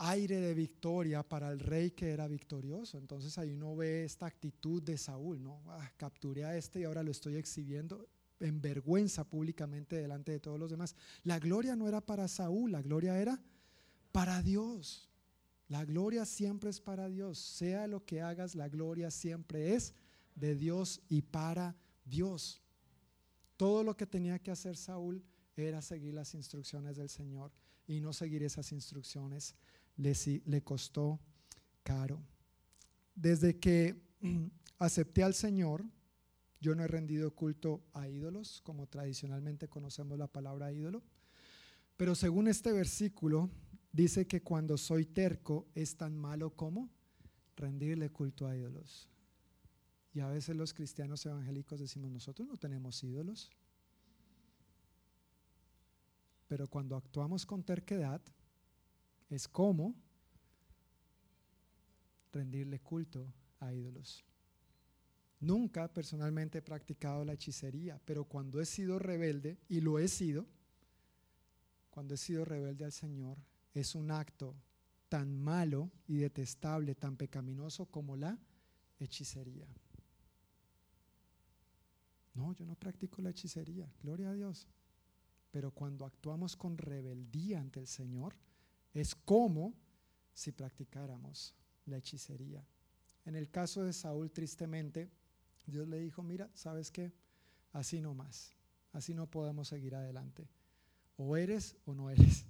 aire de victoria para el rey que era victorioso. Entonces ahí uno ve esta actitud de Saúl, ¿no? Ah, capturé a este y ahora lo estoy exhibiendo en vergüenza públicamente delante de todos los demás. La gloria no era para Saúl, la gloria era para Dios. La gloria siempre es para Dios. Sea lo que hagas, la gloria siempre es de Dios y para Dios. Todo lo que tenía que hacer Saúl era seguir las instrucciones del Señor y no seguir esas instrucciones le, le costó caro. Desde que acepté al Señor, yo no he rendido culto a ídolos, como tradicionalmente conocemos la palabra ídolo, pero según este versículo, dice que cuando soy terco es tan malo como rendirle culto a ídolos. Y a veces los cristianos evangélicos decimos, nosotros no tenemos ídolos. Pero cuando actuamos con terquedad, es como rendirle culto a ídolos. Nunca personalmente he practicado la hechicería, pero cuando he sido rebelde, y lo he sido, cuando he sido rebelde al Señor, es un acto tan malo y detestable, tan pecaminoso como la hechicería. No, yo no practico la hechicería, gloria a Dios. Pero cuando actuamos con rebeldía ante el Señor, es como si practicáramos la hechicería. En el caso de Saúl, tristemente, Dios le dijo, mira, ¿sabes qué? Así no más, así no podemos seguir adelante. O eres o no eres.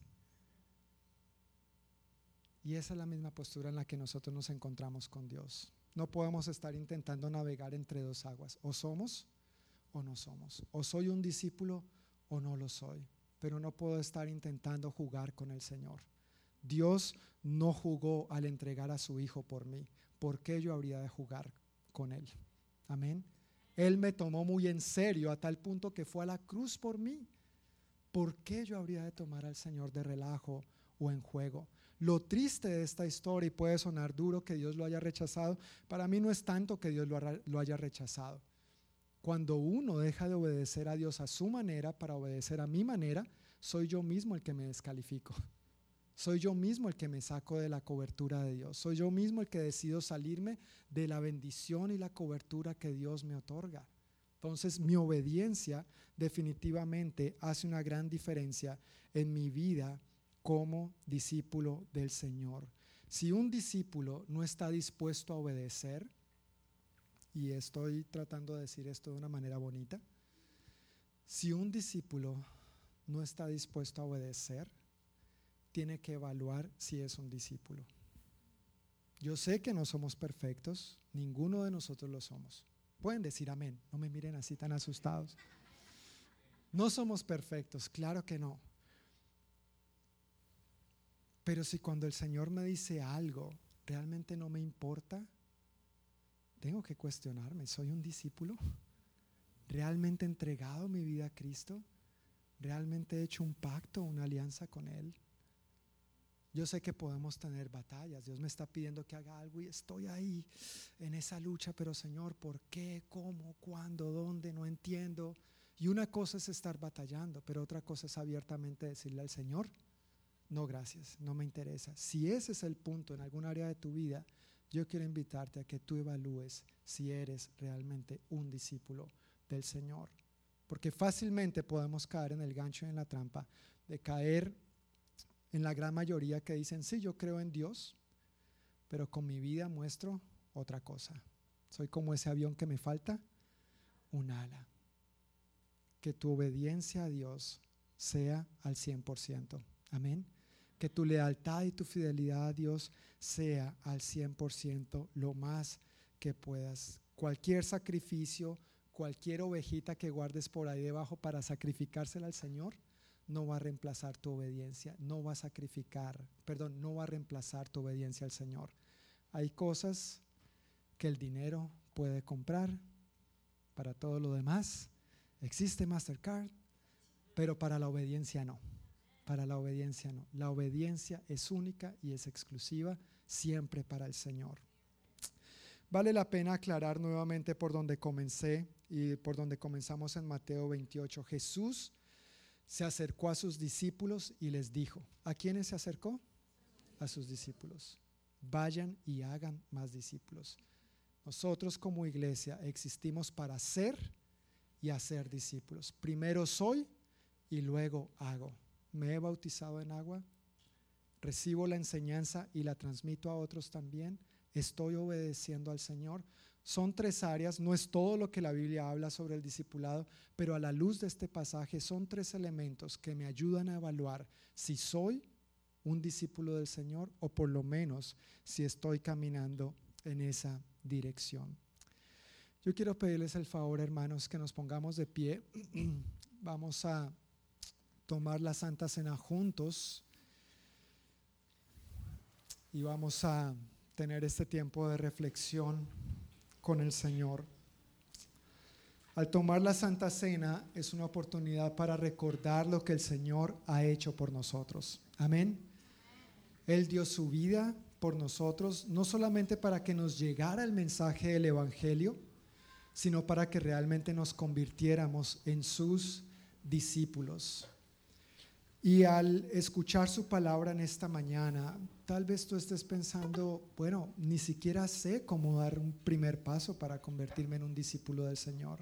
Y esa es la misma postura en la que nosotros nos encontramos con Dios. No podemos estar intentando navegar entre dos aguas. O somos o no somos. O soy un discípulo o no lo soy. Pero no puedo estar intentando jugar con el Señor. Dios no jugó al entregar a su Hijo por mí. ¿Por qué yo habría de jugar con Él? Amén. Él me tomó muy en serio a tal punto que fue a la cruz por mí. ¿Por qué yo habría de tomar al Señor de relajo o en juego? Lo triste de esta historia, y puede sonar duro que Dios lo haya rechazado, para mí no es tanto que Dios lo haya rechazado. Cuando uno deja de obedecer a Dios a su manera para obedecer a mi manera, soy yo mismo el que me descalifico. Soy yo mismo el que me saco de la cobertura de Dios. Soy yo mismo el que decido salirme de la bendición y la cobertura que Dios me otorga. Entonces mi obediencia definitivamente hace una gran diferencia en mi vida como discípulo del Señor. Si un discípulo no está dispuesto a obedecer, y estoy tratando de decir esto de una manera bonita, si un discípulo no está dispuesto a obedecer, tiene que evaluar si es un discípulo. Yo sé que no somos perfectos, ninguno de nosotros lo somos. Pueden decir amén, no me miren así tan asustados. No somos perfectos, claro que no. Pero si cuando el Señor me dice algo, realmente no me importa, tengo que cuestionarme, ¿soy un discípulo? ¿Realmente he entregado mi vida a Cristo? ¿Realmente he hecho un pacto, una alianza con Él? Yo sé que podemos tener batallas. Dios me está pidiendo que haga algo y estoy ahí en esa lucha, pero Señor, ¿por qué? ¿Cómo? ¿Cuándo? ¿Dónde? No entiendo. Y una cosa es estar batallando, pero otra cosa es abiertamente decirle al Señor, no gracias, no me interesa. Si ese es el punto en algún área de tu vida, yo quiero invitarte a que tú evalúes si eres realmente un discípulo del Señor. Porque fácilmente podemos caer en el gancho y en la trampa de caer en la gran mayoría que dicen, sí, yo creo en Dios, pero con mi vida muestro otra cosa. Soy como ese avión que me falta un ala. Que tu obediencia a Dios sea al 100%. Amén. Que tu lealtad y tu fidelidad a Dios sea al 100% lo más que puedas. Cualquier sacrificio, cualquier ovejita que guardes por ahí debajo para sacrificársela al Señor, no va a reemplazar tu obediencia, no va a sacrificar, perdón, no va a reemplazar tu obediencia al Señor. Hay cosas que el dinero puede comprar, para todo lo demás existe Mastercard, pero para la obediencia no. Para la obediencia no. La obediencia es única y es exclusiva siempre para el Señor. Vale la pena aclarar nuevamente por donde comencé y por donde comenzamos en Mateo 28. Jesús se acercó a sus discípulos y les dijo, ¿a quiénes se acercó? A sus discípulos. Vayan y hagan más discípulos. Nosotros como iglesia existimos para ser y hacer discípulos. Primero soy y luego hago. Me he bautizado en agua, recibo la enseñanza y la transmito a otros también. Estoy obedeciendo al Señor. Son tres áreas, no es todo lo que la Biblia habla sobre el discipulado, pero a la luz de este pasaje son tres elementos que me ayudan a evaluar si soy un discípulo del Señor o por lo menos si estoy caminando en esa dirección. Yo quiero pedirles el favor, hermanos, que nos pongamos de pie. Vamos a tomar la Santa Cena juntos y vamos a tener este tiempo de reflexión con el Señor. Al tomar la Santa Cena es una oportunidad para recordar lo que el Señor ha hecho por nosotros. Amén. Él dio su vida por nosotros, no solamente para que nos llegara el mensaje del Evangelio, sino para que realmente nos convirtiéramos en sus discípulos. Y al escuchar su palabra en esta mañana, tal vez tú estés pensando, bueno, ni siquiera sé cómo dar un primer paso para convertirme en un discípulo del Señor.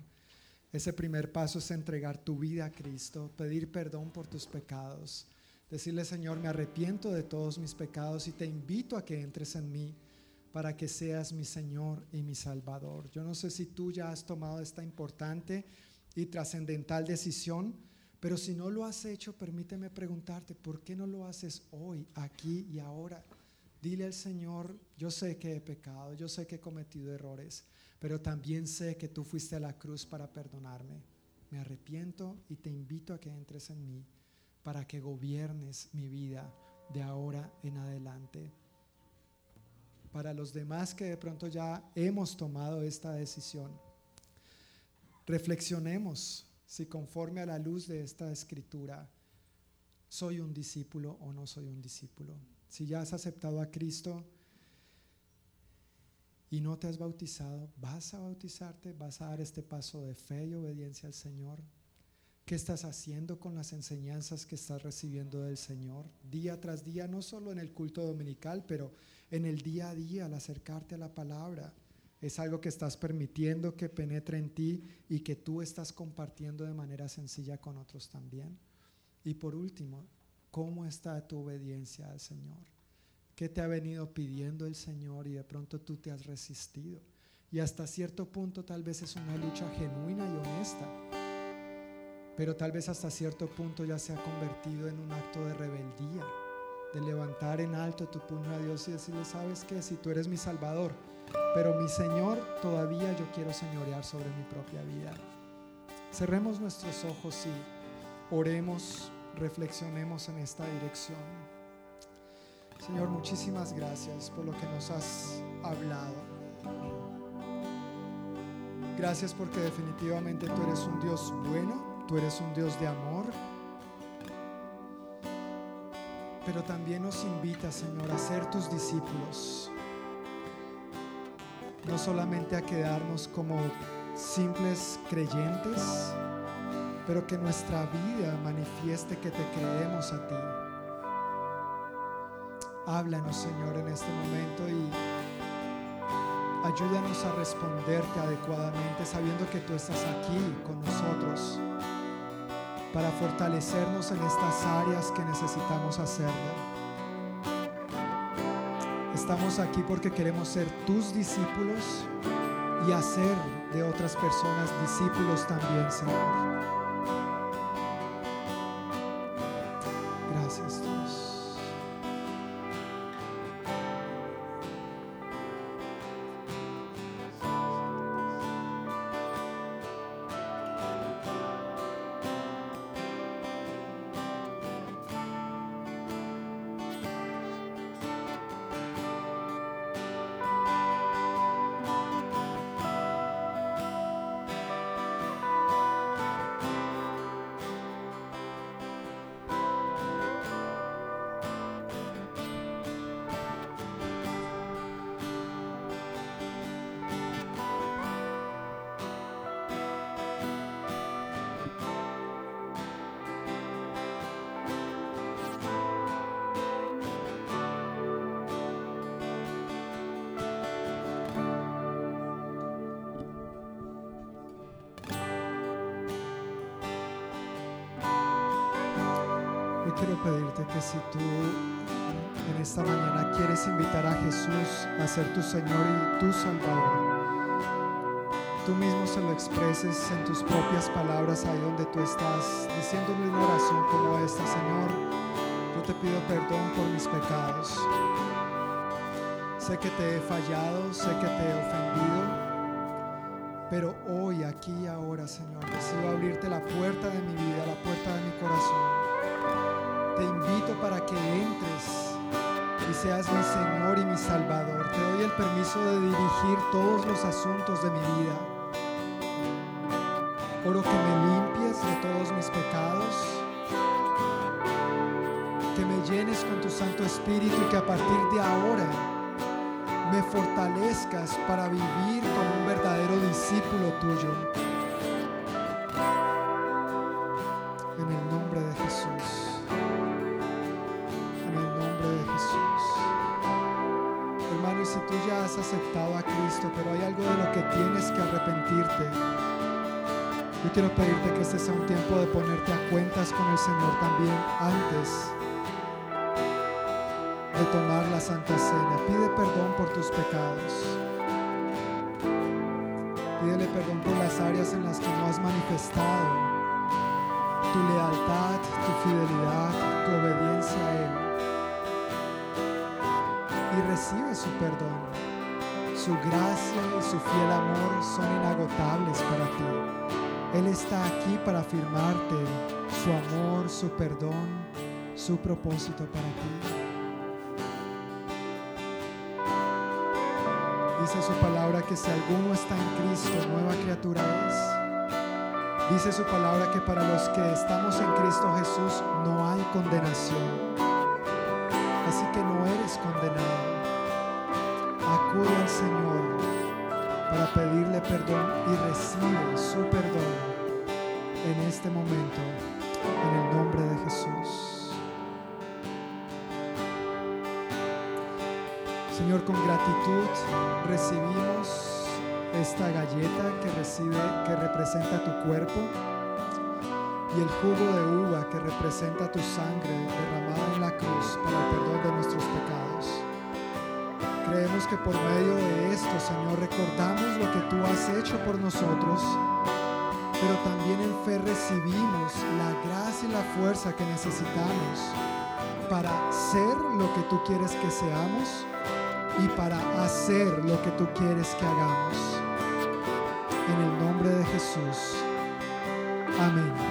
Ese primer paso es entregar tu vida a Cristo, pedir perdón por tus pecados, decirle, Señor, me arrepiento de todos mis pecados y te invito a que entres en mí para que seas mi Señor y mi Salvador. Yo no sé si tú ya has tomado esta importante y trascendental decisión pero si no lo has hecho, permíteme preguntarte, ¿por qué no lo haces hoy, aquí y ahora? Dile al Señor, yo sé que he pecado, yo sé que he cometido errores, pero también sé que tú fuiste a la cruz para perdonarme. Me arrepiento y te invito a que entres en mí para que gobiernes mi vida de ahora en adelante. Para los demás que de pronto ya hemos tomado esta decisión, reflexionemos si conforme a la luz de esta escritura soy un discípulo o no soy un discípulo. Si ya has aceptado a Cristo y no te has bautizado, vas a bautizarte, vas a dar este paso de fe y obediencia al Señor. ¿Qué estás haciendo con las enseñanzas que estás recibiendo del Señor día tras día, no solo en el culto dominical, pero en el día a día al acercarte a la palabra? Es algo que estás permitiendo que penetre en ti y que tú estás compartiendo de manera sencilla con otros también. Y por último, ¿cómo está tu obediencia al Señor? ¿Qué te ha venido pidiendo el Señor y de pronto tú te has resistido? Y hasta cierto punto tal vez es una lucha genuina y honesta. Pero tal vez hasta cierto punto ya se ha convertido en un acto de rebeldía, de levantar en alto tu puño a Dios y decirle, ¿sabes qué? Si tú eres mi Salvador, pero mi Señor, todavía yo quiero señorear sobre mi propia vida. Cerremos nuestros ojos y oremos, reflexionemos en esta dirección. Señor, muchísimas gracias por lo que nos has hablado. Gracias porque definitivamente tú eres un Dios bueno, tú eres un Dios de amor. Pero también nos invita, Señor, a ser tus discípulos. No solamente a quedarnos como simples creyentes, pero que nuestra vida manifieste que te creemos a ti. Háblanos, Señor, en este momento y ayúdanos a responderte adecuadamente, sabiendo que tú estás aquí con nosotros para fortalecernos en estas áreas que necesitamos hacerlo. Estamos aquí porque queremos ser tus discípulos y hacer de otras personas discípulos también, Señor. Quiero pedirte que si tú en esta mañana quieres invitar a Jesús a ser tu Señor y tu Salvador, tú mismo se lo expreses en tus propias palabras ahí donde tú estás, diciéndole una oración como esta, Señor, yo te pido perdón por mis pecados. Sé que te he fallado, sé que te he ofendido, pero hoy, aquí y ahora, Señor, decido abrirte la puerta de mi vida, la puerta de mi corazón. Que entres y seas mi Señor y mi Salvador. Te doy el permiso de dirigir todos los asuntos de mi vida. Oro que me limpies de todos mis pecados, que me llenes con tu Santo Espíritu y que a partir de ahora me fortalezcas para vivir como un verdadero discípulo tuyo. Quiero pedirte que este sea un tiempo de ponerte a cuentas con el Señor también antes de tomar la Santa Cena. Pide perdón por tus pecados. Pídele perdón por las áreas en las que no has manifestado tu lealtad, tu fidelidad, tu obediencia a Él. Y recibe su perdón. Su gracia y su fiel amor son inagotables para ti. Él está aquí para afirmarte su amor, su perdón, su propósito para ti. Dice su palabra que si alguno está en Cristo, nueva criatura es. Dice su palabra que para los que estamos en Cristo Jesús no hay condenación. Así que no eres condenado. Acude al Señor para pedirle perdón y recibe su perdón en este momento, en el nombre de Jesús. Señor, con gratitud recibimos esta galleta que recibe, que representa tu cuerpo y el jugo de uva que representa tu sangre derramada en la cruz para el perdón de nuestros pecados. Creemos que por medio de esto, Señor, recordamos lo que tú has hecho por nosotros, pero también en fe recibimos la gracia y la fuerza que necesitamos para ser lo que tú quieres que seamos y para hacer lo que tú quieres que hagamos. En el nombre de Jesús. Amén.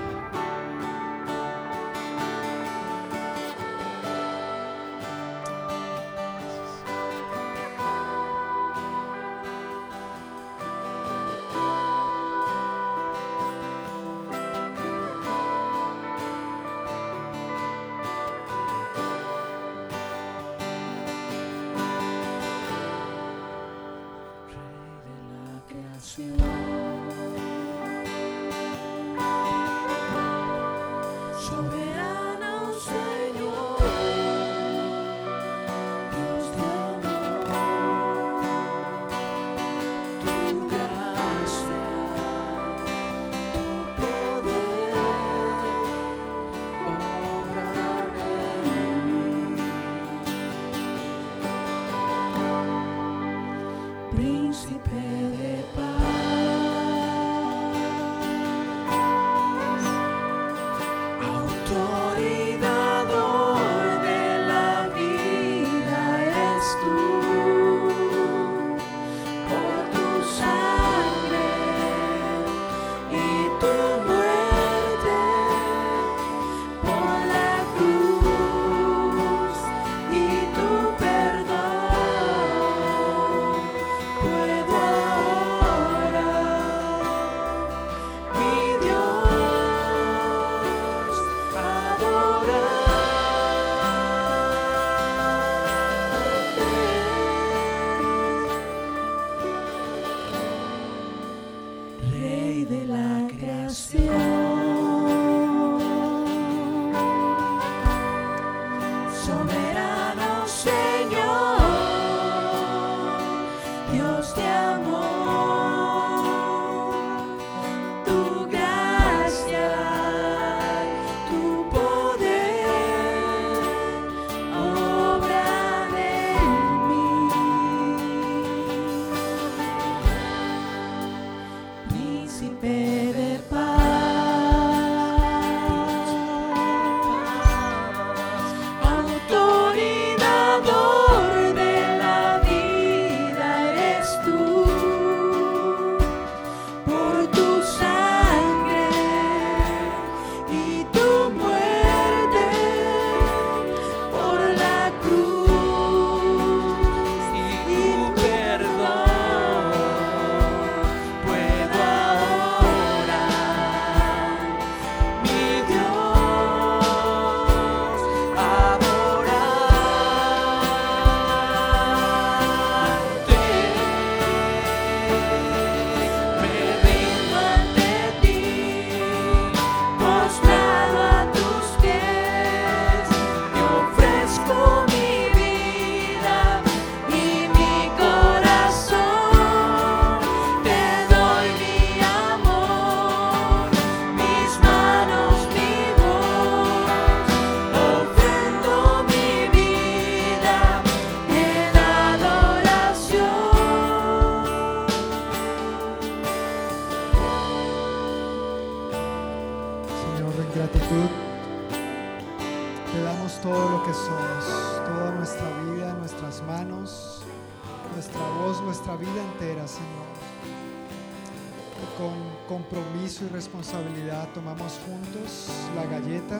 Tomamos juntos la galleta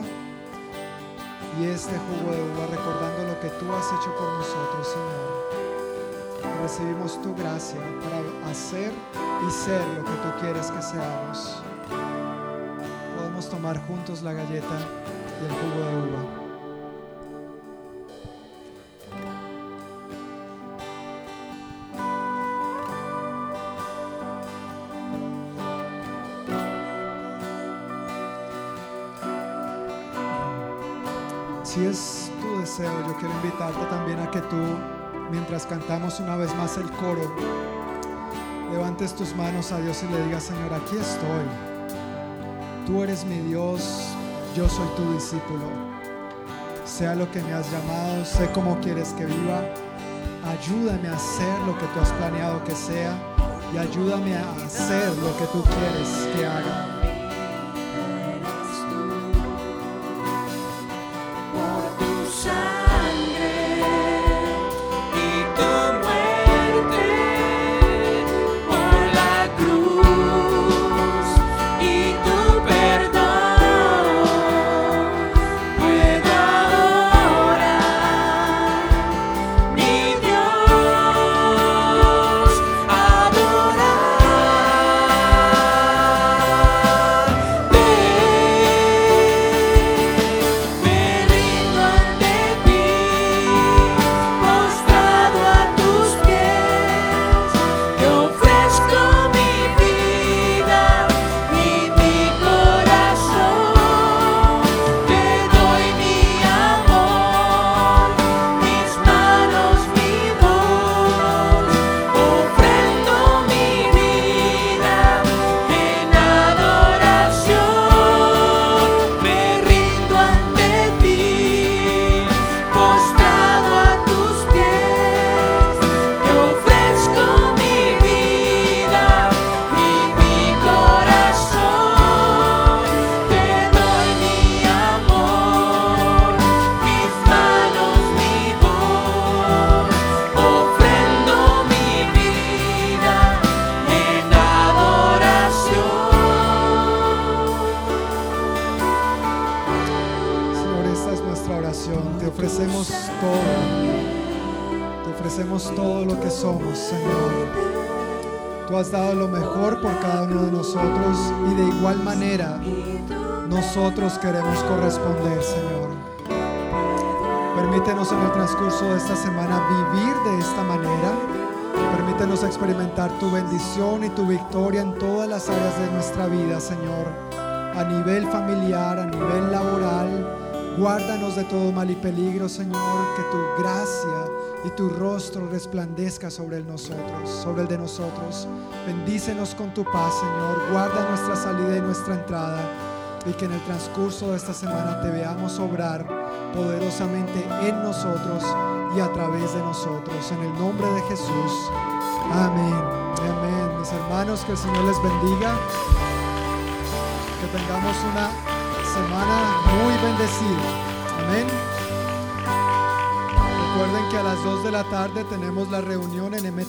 y este jugo de uva recordando lo que tú has hecho por nosotros, Señor. recibimos tu gracia para hacer y ser lo que tú quieres que seamos. Podemos tomar juntos la galleta y el jugo de uva. Yo quiero invitarte también a que tú, mientras cantamos una vez más el coro, levantes tus manos a Dios y le digas, Señor, aquí estoy. Tú eres mi Dios, yo soy tu discípulo. Sea lo que me has llamado, sé cómo quieres que viva. ayúdame a hacer lo que tú has planeado que sea y ayúdame a hacer lo que tú quieres que haga. Transcurso de esta semana vivir de esta manera. Permítenos experimentar tu bendición y tu victoria en todas las áreas de nuestra vida, Señor. A nivel familiar, a nivel laboral. Guárdanos de todo mal y peligro, Señor. Que tu gracia y tu rostro resplandezca sobre nosotros, sobre el de nosotros. Bendícenos con tu paz, Señor. Guarda nuestra salida y nuestra entrada y que en el transcurso de esta semana te veamos obrar poderosamente en nosotros y a través de nosotros. En el nombre de Jesús. Amén. Amén. Mis hermanos, que el Señor les bendiga. Que tengamos una semana muy bendecida. Amén. Recuerden que a las 2 de la tarde tenemos la reunión en MT.